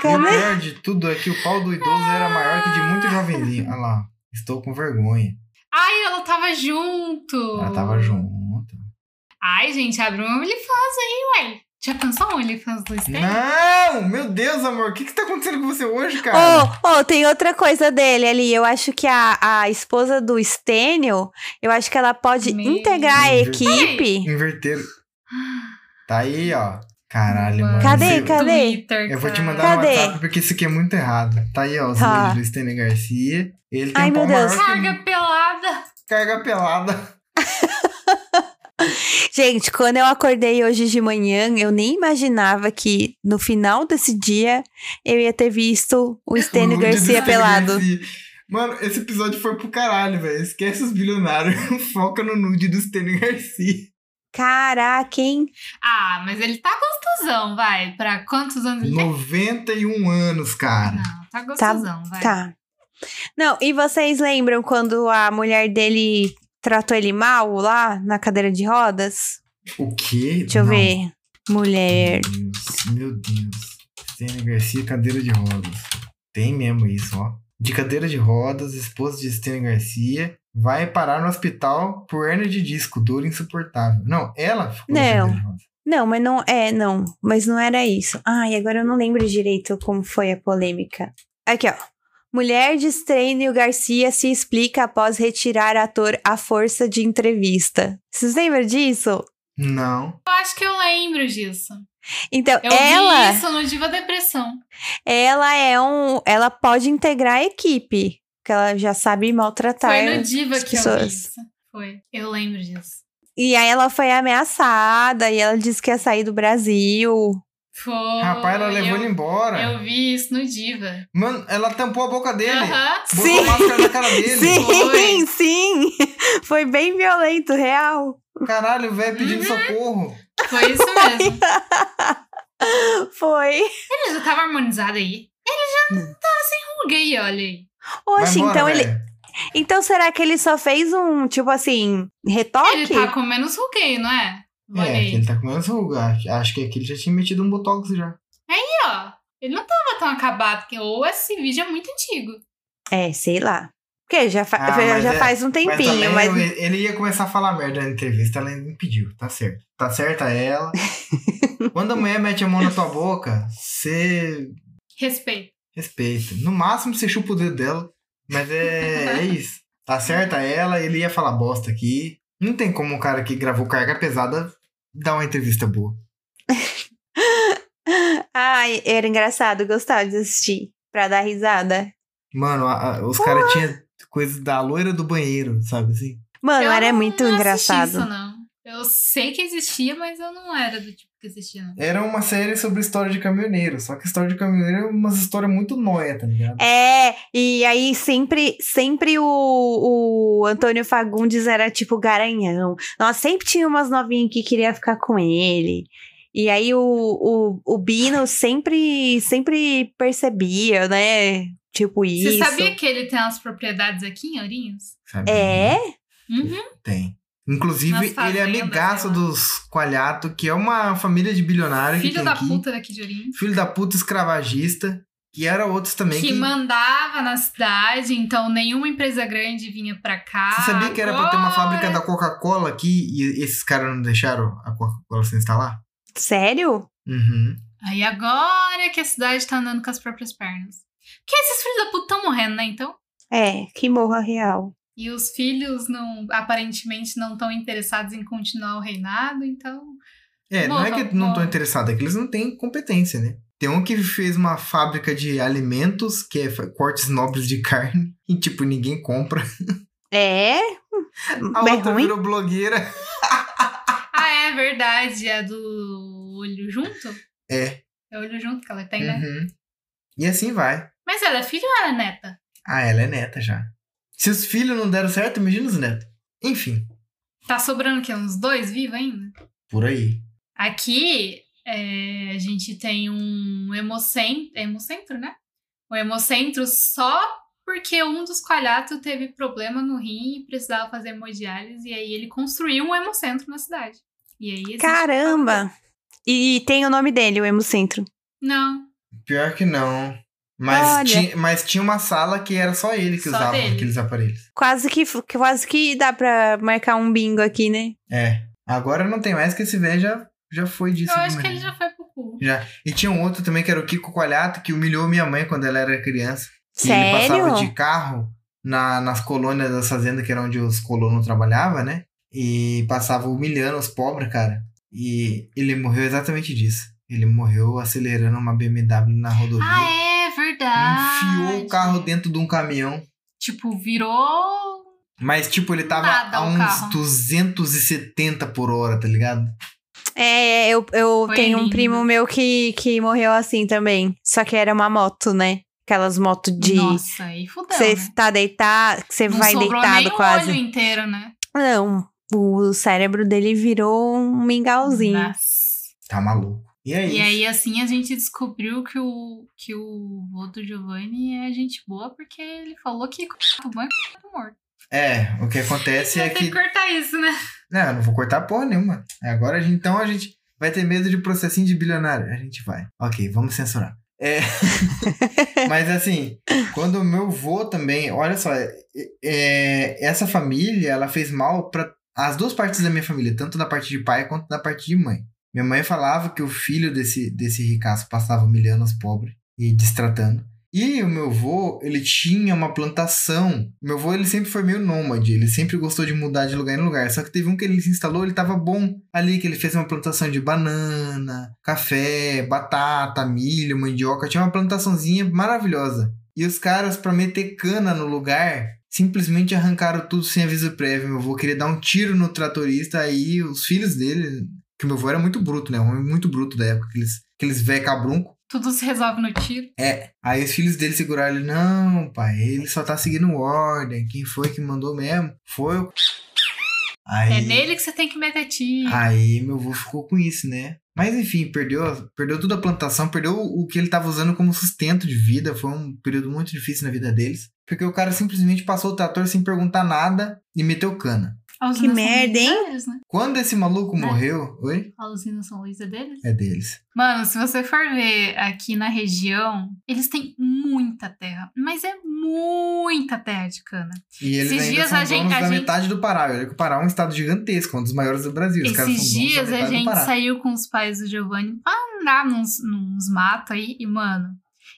E o pior de tudo é que o pau do idoso era maior que de muito jovenzinho. Olha lá. Estou com vergonha. Ai, ela tava junto. Ela tava junto. Ai, gente, abre um OnlyFans aí, ué. Já pensou um OnlyFans do Stênio? Não! Meu Deus, amor. O que que tá acontecendo com você hoje, cara? Oh, oh, tem outra coisa dele ali. Eu acho que a, a esposa do Stênio, eu acho que ela pode Meu integrar a equipe. Inverteram. Tá aí, ó. Caralho, Mano. Cadê? Você- Cadê? Twitter, Eu vou te mandar Cadê? no WhatsApp porque isso aqui é muito errado. Tá aí, ó, os Tá. do Stênio Garcia. Ele tem Ai, um meu Deus. que Carga pelada. carga pelada. Gente, quando eu acordei hoje de manhã, eu nem imaginava que no final desse dia eu ia ter visto o do Garcia pelado. Garcia. Mano, esse episódio foi pro caralho, velho. Esquece os bilionários. Foca no nude do Stênio Garcia. Caraca, hein? Ah, mas ele tá gostosão, vai. Pra quantos anos ele tem? 91 anos, cara. Não, tá gostosão, vai. Tá. Não, e vocês lembram quando a mulher dele tratou ele mal lá na cadeira de rodas? O quê? Deixa eu Não. ver. Mulher. Meu Deus, meu Deus. Garcia, cadeira de rodas. Tem mesmo isso, ó. De cadeira de rodas, esposa de Estênio Garcia, vai parar no hospital por hernia de disco, dor insuportável. Não, ela ficou Não. Não, mas não. É, não. Mas não era isso. Ai, agora eu não lembro direito como foi a polêmica. Aqui, ó. Mulher de Estênio Garcia se explica após retirar ator à força de entrevista. Vocês lembram disso? Não. Eu acho que eu lembro disso. Então, Eu ela. vi isso no Diva Depressão. ela é um. Ela pode integrar a equipe. Porque ela já sabe maltratar. Foi no Diva as que eu vi pessoas. isso. Foi. Eu lembro disso. E aí ela foi ameaçada e ela disse que ia sair do Brasil. Foi. Rapaz, ela levou eu, ele embora. Eu vi isso no Diva. Mano, ela tampou a boca dele. Aham. Botou Sim. máscara na cara dele. Sim, Foi. sim. Foi bem violento, real. Caralho, o velho pedindo Uhum. socorro. Foi isso mesmo. Foi. Ele já tava harmonizado aí. Ele já tava sem ruga aí, olha aí. Oxe, embora, então ele. Então será que ele só fez um, tipo assim, retoque? Ele tá com menos ruguei, não é? É, ele tá comendo ruga. Acho- Acho que aqui ele já tinha metido um botox já. Aí, ó. Ele não tava tão acabado. Ou esse vídeo é muito antigo. É, sei lá. Porque já, fa- Ah, já mas é- faz um Mas tempinho, mas. eu- ele ia começar a falar merda na entrevista, ela impediu. Tá certo. Tá certa ela. Quando a mulher mete a mão na tua boca, você Respeito. Respeita. No máximo você chupa o dedo dela. Mas é, é isso. Tá certa ela, ele ia falar bosta aqui. Não tem como um cara que gravou carga pesada dar uma entrevista boa. Ai, era engraçado, gostava de assistir. Pra dar risada. Mano, a- a- os caras tinham coisas da loira do banheiro, sabe assim? Mano, Eu era não muito assisti engraçado. Isso, não. Eu sei que existia, mas eu não era do tipo que assistia, não. Era uma série sobre história de caminhoneiro. Só que história de caminhoneiro é umas histórias muito nóia, tá ligado? É, e aí sempre, sempre o, o Antônio Fagundes era tipo garanhão. Nossa, sempre tinha umas novinhas que queria ficar com ele. E aí o, o, o Bino sempre, sempre percebia, né? Tipo isso. Você sabia que ele tem umas propriedades aqui em Ourinhos? Sabe? É? Uhum. Tem. Inclusive, ele é amigaço dos Coalhato, que é uma família de bilionário que Filho tem da aqui. puta daqui de Ourinhos. Filho da puta escravagista. Que era outros também Que que... mandava na cidade, então nenhuma empresa grande vinha pra cá. Você sabia que era pra ter uma Agora- fábrica da Coca-Cola aqui e esses caras não deixaram a Coca-Cola se instalar? Sério? Uhum. Aí agora que a cidade tá andando com as próprias pernas. Porque esses filhos da puta estão morrendo, né, então? É, que morra real. E os filhos não, aparentemente não estão interessados em continuar o reinado, então. É, não é que não estão interessados, é que eles não têm competência, né? Tem um que fez uma fábrica de alimentos, que é cortes nobres de carne, e tipo, ninguém compra. É? A É outra ruim? virou blogueira. Ah, é verdade, é do olho junto? É. É olho junto que ela tem, né? Uhum. E assim vai. Mas ela é filha ou ela é neta? Ah, ela é neta já. Se os filhos não deram certo, imagina os netos. Enfim, Tá sobrando o quê? Uns dois vivos ainda? por aí. Aqui é, a gente tem um hemocentro, hemocentro, né? Um hemocentro só porque um dos coalhatos teve problema no rim e precisava fazer hemodiálise, e aí ele construiu um hemocentro na cidade. E aí Caramba! E tem o nome dele, o Hemocentro. Não, Pior que não. Mas, tinha, mas tinha uma sala que era só ele que Só usava dele. aqueles aparelhos. Quase que, quase que dá pra marcar um bingo aqui, né? É. Agora não tem mais, que esse velho já, já foi disso. eu acho né? que ele já foi pro cu. Já. E tinha um outro também que era o Kiko Coalhato, que humilhou minha mãe quando ela era criança. Que Sério? ele passava de carro na, nas colônias das fazendas, que era onde os colonos trabalhavam, né? E passava humilhando os pobres, cara. E ele morreu exatamente disso. Ele morreu acelerando uma BMW na rodovia. Ah, é verdade. Enfiou o carro dentro de um caminhão. Tipo, virou. Mas, tipo, ele tava Nada, a uns carro. 270 por hora, tá ligado? É, eu, eu Foi tenho um lindo. primo meu que, que morreu assim também. Só que era uma moto, né? Aquelas motos de. Nossa, aí fudeu. você né? tá deitado, que você Não vai sobrou deitado nem o quase. olho inteiro, né? Não, o cérebro dele virou um mingauzinho. Nossa. Tá maluco. E é E aí, assim, a gente descobriu que o, que o vô do Giovanni é gente boa porque ele falou que o bom é morto. É, o que acontece é Vai ter que. que cortar isso, né? Não, eu não vou cortar porra nenhuma. Agora, a gente- então, a gente vai ter medo de processinho de bilionário. A gente vai. Ok, vamos censurar. É. Mas assim, quando o meu vô também, olha só, é, é, essa família, ela fez mal para as duas partes da minha família, tanto da parte de pai quanto da parte de mãe. Minha mãe falava que o filho desse, desse ricaço passava humilhando os pobres e destratando. E o meu avô, ele tinha uma plantação. Meu avô, ele sempre foi meio nômade, ele sempre gostou de mudar de lugar em lugar. Só que teve um que ele se instalou, ele tava bom ali, que ele fez uma plantação de banana, café, batata, milho, mandioca. Tinha uma plantaçãozinha maravilhosa. E os caras, pra meter cana no lugar, simplesmente arrancaram tudo sem aviso prévio. Meu avô queria dar um tiro no tratorista, aí os filhos dele, que meu avô era muito bruto, né? Um homem muito bruto da época, aqueles, aqueles velho cabrunco. Tudo se resolve no tiro. É. Aí os filhos dele seguraram ele, não, pai, ele só tá seguindo ordem. Quem foi que mandou mesmo? Foi o. Aí, É nele que você tem que meter tiro. aí meu avô ficou com isso, né? Mas enfim, perdeu, perdeu toda a plantação, perdeu o que ele tava usando como sustento de vida. Foi um período muito difícil na vida deles. Porque o cara simplesmente passou o trator sem perguntar nada e meteu cana. Que merda, hein? é deles, né? Quando esse maluco Né? morreu. Oi? A usina São Luís é deles? É deles. Mano, se você for ver aqui na região, eles têm muita terra. Mas é muita terra de cana. E eles Esses ainda dias são a gente- donos a da gente- metade do Pará. Olha que o Pará é um estado gigantesco, um dos maiores do Brasil. Esses dias a gente saiu com os pais do Giovanni pra andar nos, nos matos aí. E, mano,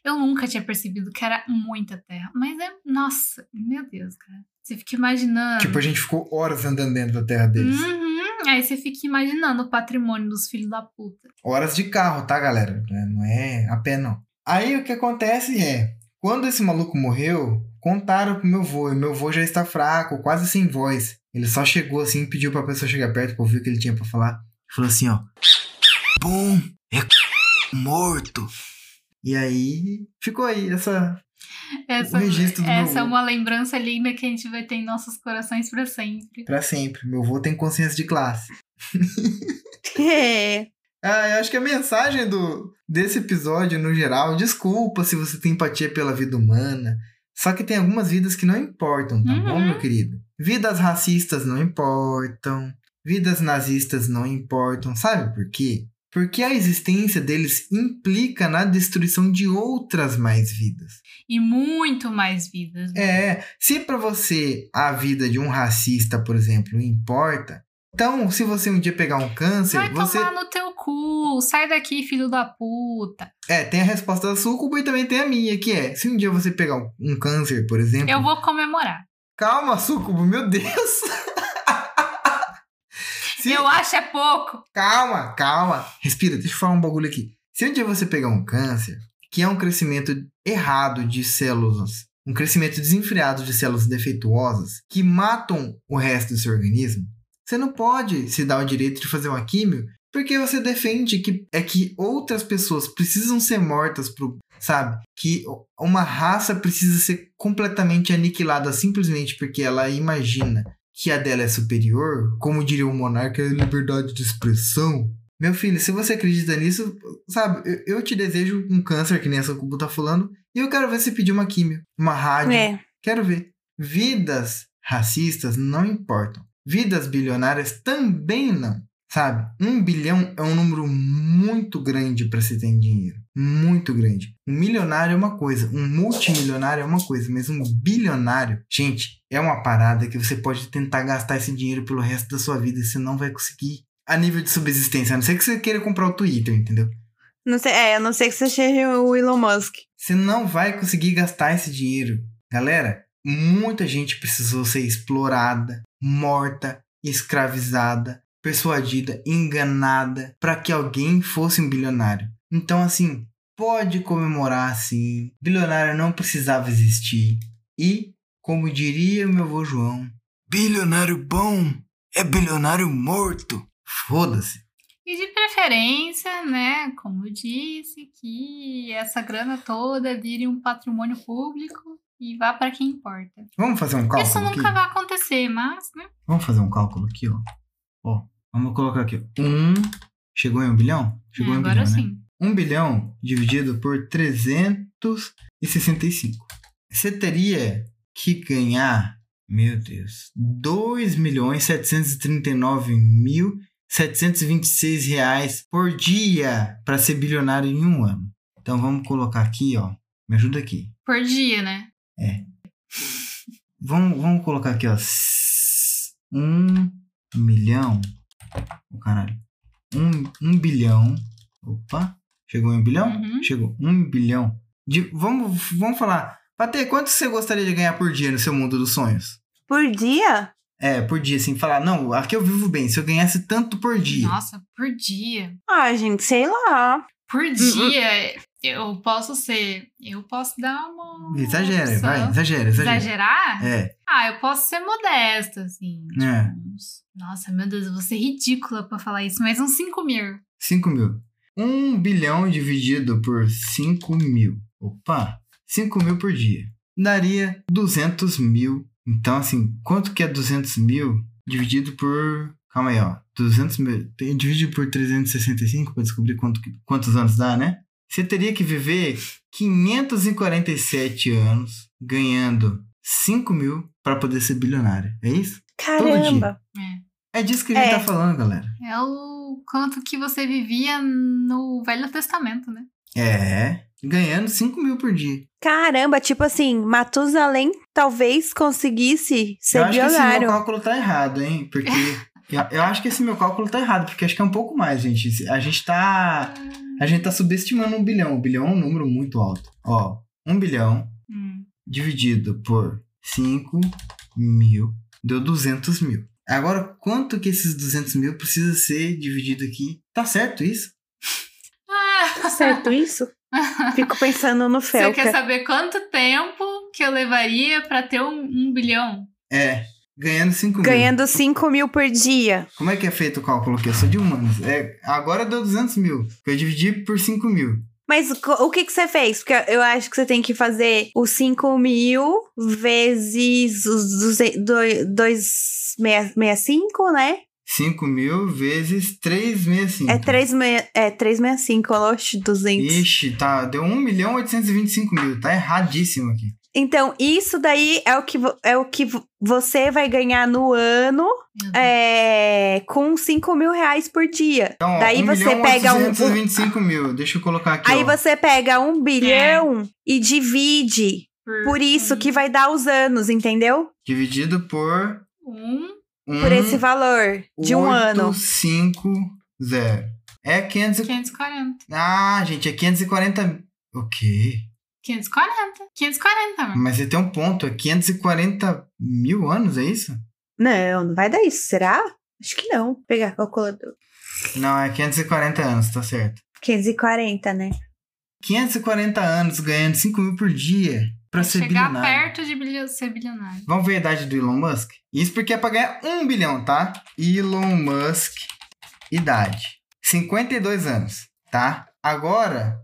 eu nunca tinha percebido que era muita terra. Mas é. Nossa, meu Deus, cara. Você fica imaginando. Tipo, a gente ficou horas andando dentro da terra deles. Uhum. Aí você fica imaginando o patrimônio dos filhos da puta. Horas de carro, tá, galera? É, Não é a pé, não. Aí o que acontece é, quando esse maluco morreu, contaram pro meu avô, e meu avô já está fraco, quase sem voz. Ele só chegou assim pediu pra pessoa chegar perto pra ouvir o que ele tinha pra falar. Falou assim, ó. Bom, é morto. E aí, ficou aí essa... Essa, O registro do meu essa é uma lembrança linda que a gente vai ter em nossos corações pra sempre. Pra sempre. Meu avô tem consciência de classe. É. Ah, eu acho que a mensagem do, desse episódio, no geral, desculpa se você tem empatia pela vida humana. Só que tem algumas vidas que não importam, tá bom, Uhum. meu querido? Vidas racistas não importam. Vidas nazistas não importam. Sabe por quê? Porque a existência deles implica na destruição de outras mais vidas. E muito mais vidas. né? É, se pra você a vida de um racista, por exemplo, importa, então se você um dia pegar um câncer, Vai você tomar no teu cu. Sai daqui, filho da puta. É, tem a resposta da Sucuba e também tem a minha, que é: se um dia você pegar um, um câncer, por exemplo. Eu vou comemorar. Calma, Sucubo, meu Deus! Se- Eu acho é pouco. Calma, calma. Respira, deixa eu falar um bagulho aqui. Se um dia você pegar um câncer, que é um crescimento errado de células, um crescimento desenfreado de células defeituosas que matam o resto do seu organismo, você não pode se dar o direito de fazer uma químio porque você defende que é que outras pessoas precisam ser mortas pro, sabe? Que uma raça precisa ser completamente aniquilada simplesmente porque ela imagina que a dela é superior, como diria o monarca, é liberdade de expressão. Meu filho, se você acredita nisso, sabe, eu, eu te desejo um câncer, que nem essa Cubo tá falando, e eu quero ver você pedir uma químio, uma rádio. É. Quero ver. Vidas racistas não importam. Vidas bilionárias também não. Sabe? Um bilhão é um número muito grande para se ter dinheiro. Muito grande. Um milionário é uma coisa, um multimilionário é uma coisa, mas um bilionário, gente, é uma parada que você pode tentar gastar esse dinheiro pelo resto da sua vida e você não vai conseguir a nível de subsistência, a não ser que você queira comprar o Twitter, entendeu? Não sei, é, a não sei que você seja o Elon Musk. Você não vai conseguir gastar esse dinheiro. Galera, muita gente precisou ser explorada, morta, escravizada, persuadida, enganada para que alguém fosse um bilionário. Então, assim, pode comemorar sim. Bilionário não precisava existir. E, como diria meu avô João, bilionário bom é bilionário morto. Foda-se. E de preferência, né, como eu disse, que essa grana toda vire um patrimônio público e vá para quem importa. Vamos fazer um cálculo Isso aqui? nunca vai acontecer, mas, né? Vamos fazer um cálculo aqui, ó. Ó, vamos colocar aqui. Um. Chegou em um bilhão? Chegou em um agora bilhão, né? Sim. Um bilhão dividido por 365. Você teria que ganhar, meu Deus, 2 milhões 739 mil 726 reais por dia para ser bilionário em um ano. Então vamos colocar aqui, ó. Me ajuda aqui. Por dia, né? Vamos, vamos colocar aqui, ó. s- Um milhão. O caralho. Um, um bilhão. Opa. Chegou em um bilhão? Uhum. Chegou. Um bilhão. De, vamos, vamos falar. Patê, quanto você gostaria de ganhar por dia no seu mundo dos sonhos? Por dia? É, por dia, assim, falar, não, aqui eu vivo bem. Se eu ganhasse tanto por dia. Nossa, por dia. Ah, gente, sei lá. Por Hum, dia, eu posso ser. Eu posso dar uma. Exagera, opção. vai, exagera, exagera. Exagerar? É, Ah, eu posso ser modesta, assim. tipo, É. Nossa, meu Deus, eu vou ser ridícula pra falar isso, mas uns 5 mil. 5 mil. Um bilhão dividido por 5 mil. Opa, 5 mil por dia. Daria 200 mil. Então, assim, quanto que é 200 mil dividido por... Calma aí, ó. 200 mil... tem- Dividido por 365 para descobrir quanto, quantos anos dá, né? Você teria que viver 547 anos ganhando 5 mil para poder ser bilionário. É isso? Caramba. É. É disso que a gente É. tá falando, galera. É o quanto que você vivia no Velho Testamento, né? É, ganhando 5 mil por dia. Caramba, tipo assim, Matusalém talvez conseguisse ser eu acho que esse meu cálculo tá errado, hein? Porque. eu, eu acho que esse meu cálculo tá errado, porque acho que é um pouco mais, gente. A gente tá. A gente tá subestimando um bilhão. Um bilhão é um número muito alto. Ó, um bilhão Hum. dividido por 5 mil deu 200 mil. Agora, quanto que esses 200 mil precisa ser dividido aqui? Tá certo isso? Tá certo isso? Fico pensando no Você Felca. quer saber quanto tempo que eu levaria pra ter um, um bilhão? É, ganhando 5 mil. Ganhando 5 mil por dia. Como é que é feito o cálculo aqui? Eu sou de humanos. É, agora deu 200 mil. que Eu dividi por 5 mil. Mas o que que você fez? Porque eu acho que você tem que fazer os 5 mil vezes os 265, né? 5 mil vezes 365. É 365, é 365, oxe, 200. Ixi, tá, deu 1 milhão 825 mil. Tá erradíssimo aqui. Então, isso daí é o que, é o que vo- você vai ganhar no ano Deus. é, com 5 mil reais por dia. Então, Daí 1 você pega um- 825 mil. Deixa eu colocar aqui, Aí ó. você pega um bilhão e divide. Por isso que vai dar os anos, entendeu? Dividido por... Um. Um, Por esse valor de um ano. 850. É 500... 540. Ah, gente, é 540... O quê? 540. 540, mano. Mas você tem um ponto. É 540 mil anos, é isso? Não, não vai dar isso, será? Acho que não. Vou pegar a calculadora. Não, é 540 anos, tá certo. 540, né? 540 anos ganhando 5 mil por dia pra ser Chegar bilionário. perto de bilio- ser bilionário. Vamos ver a idade do Elon Musk? Isso porque é pra ganhar 1 bilhão, tá? Elon Musk, idade. 52 anos, tá? Agora,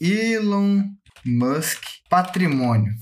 Elon Musk, patrimônio.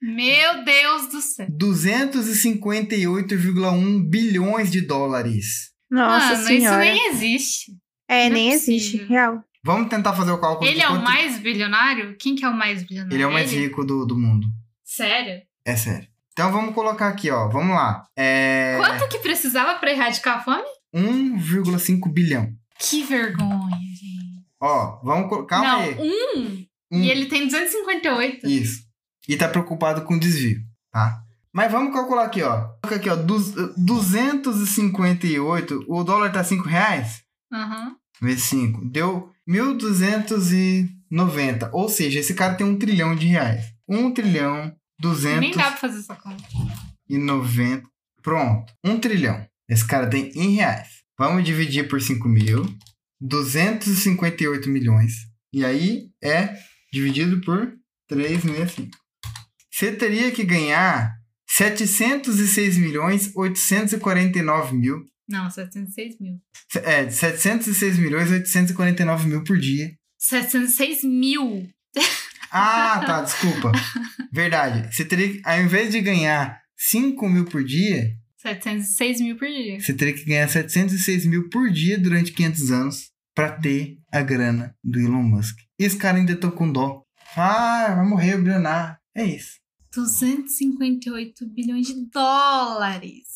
Meu Deus do céu. 258,1 bilhões de dólares. Nossa Mano, senhora. isso nem existe. É, não nem é existe, possível. real. Vamos tentar fazer o cálculo Ele é o quanto- mais bilionário? Quem que é o mais bilionário? Ele é o mais rico do, do mundo. Sério? É sério. Então vamos colocar aqui, ó. Vamos lá. É. Quanto que precisava pra erradicar a fome? 1,5 bilhão. Que vergonha, gente. Ó, vamos colocar. Calma não, aí. um. Um. E ele tem 258. Isso. E tá preocupado com desvio, tá? Mas vamos calcular aqui, ó. Coloca aqui, ó. duz- 258. O dólar tá 5 reais? Aham. Vezes 5. Deu 1.290. Ou seja, esse cara tem um trilhão de reais. 1 trilhão, Nem dá pra fazer essa conta. 290. Pronto. 1 trilhão. Esse cara tem em reais. Vamos dividir por 5 mil. 258 milhões. E aí é dividido por 365. Você teria que ganhar 706 milhões 849 mil. Não, 706 mil. É, 706 milhões 849 mil por dia. 706 mil. Ah, tá, desculpa. Verdade. Você teria que, ao invés de ganhar 5 mil por dia, 706 mil por dia. você teria que ganhar 706 mil por dia durante 500 anos pra ter a grana do Elon Musk. E esse cara ainda tá com dó. Ah, vai morrer o bilionário. É isso. 258 bilhões de dólares.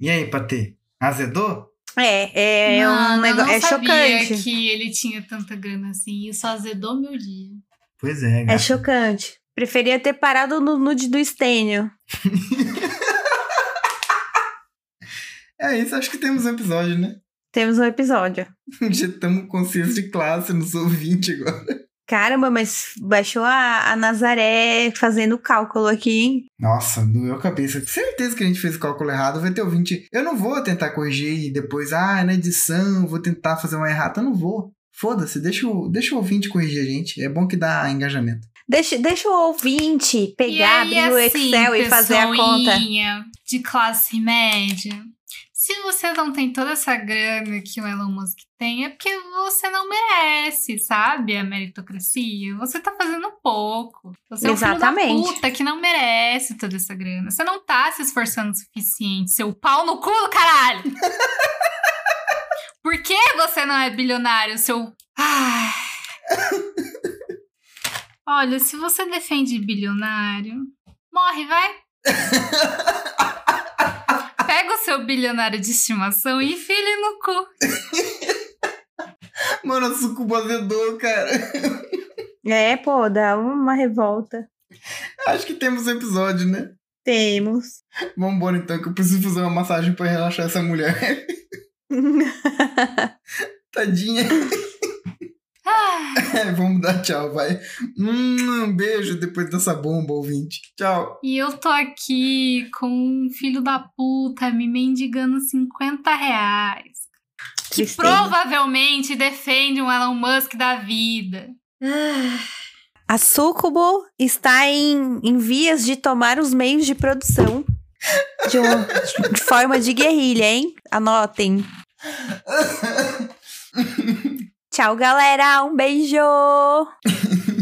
E aí, Patê? Azedou? É, é Mano, um eu negócio. não É sabia chocante. que ele tinha tanta grana assim. Isso azedou meu dia. Pois é, É gata. chocante. Preferia ter parado no nude do Stênio. É isso, acho que temos um episódio, né? Temos um episódio. Injetamos consciência de classe nos ouvintes agora. Caramba, mas baixou a, a Nazaré fazendo o cálculo aqui, hein? Nossa, doeu a cabeça. Certeza que a gente fez o cálculo errado. Vai ter ouvinte. Eu não vou tentar corrigir e depois, ah, na edição, vou tentar fazer uma errata. Eu não vou. Foda-se, deixa o, deixa o ouvinte corrigir a gente. É bom que dá engajamento. Deixa, deixa o ouvinte pegar, e aí, abrir o assim, Excel e fazer a conta. de classe média. Se você não tem toda essa grana que o Elon Musk tem, é porque você não merece, sabe? A meritocracia. Você tá fazendo pouco. Você é um filho da Exatamente. puta que não merece toda essa grana. Você não tá se esforçando o suficiente. Seu pau no cu, caralho! Por que você não é bilionário, seu. Ai. Olha, se você defende bilionário, morre, vai. Pega o seu bilionário de estimação e enfia ele no cu. Mano, a sucuba azedou, cara. É, pô, dá uma revolta. Acho que temos um episódio, né? Temos. Vambora então, que eu preciso fazer uma massagem pra relaxar essa mulher. Tadinha. Ah, vamos dar tchau, vai. Hum, um beijo depois dessa bomba, ouvinte. Tchau. e eu tô aqui com um filho da puta me mendigando 50 reais. Que Tristeza. provavelmente defende um Elon Musk da vida. A Sucubo está em, em vias de tomar os meios de produção de, um- de forma de guerrilha, hein? Anotem. Tchau, galera. Um beijo.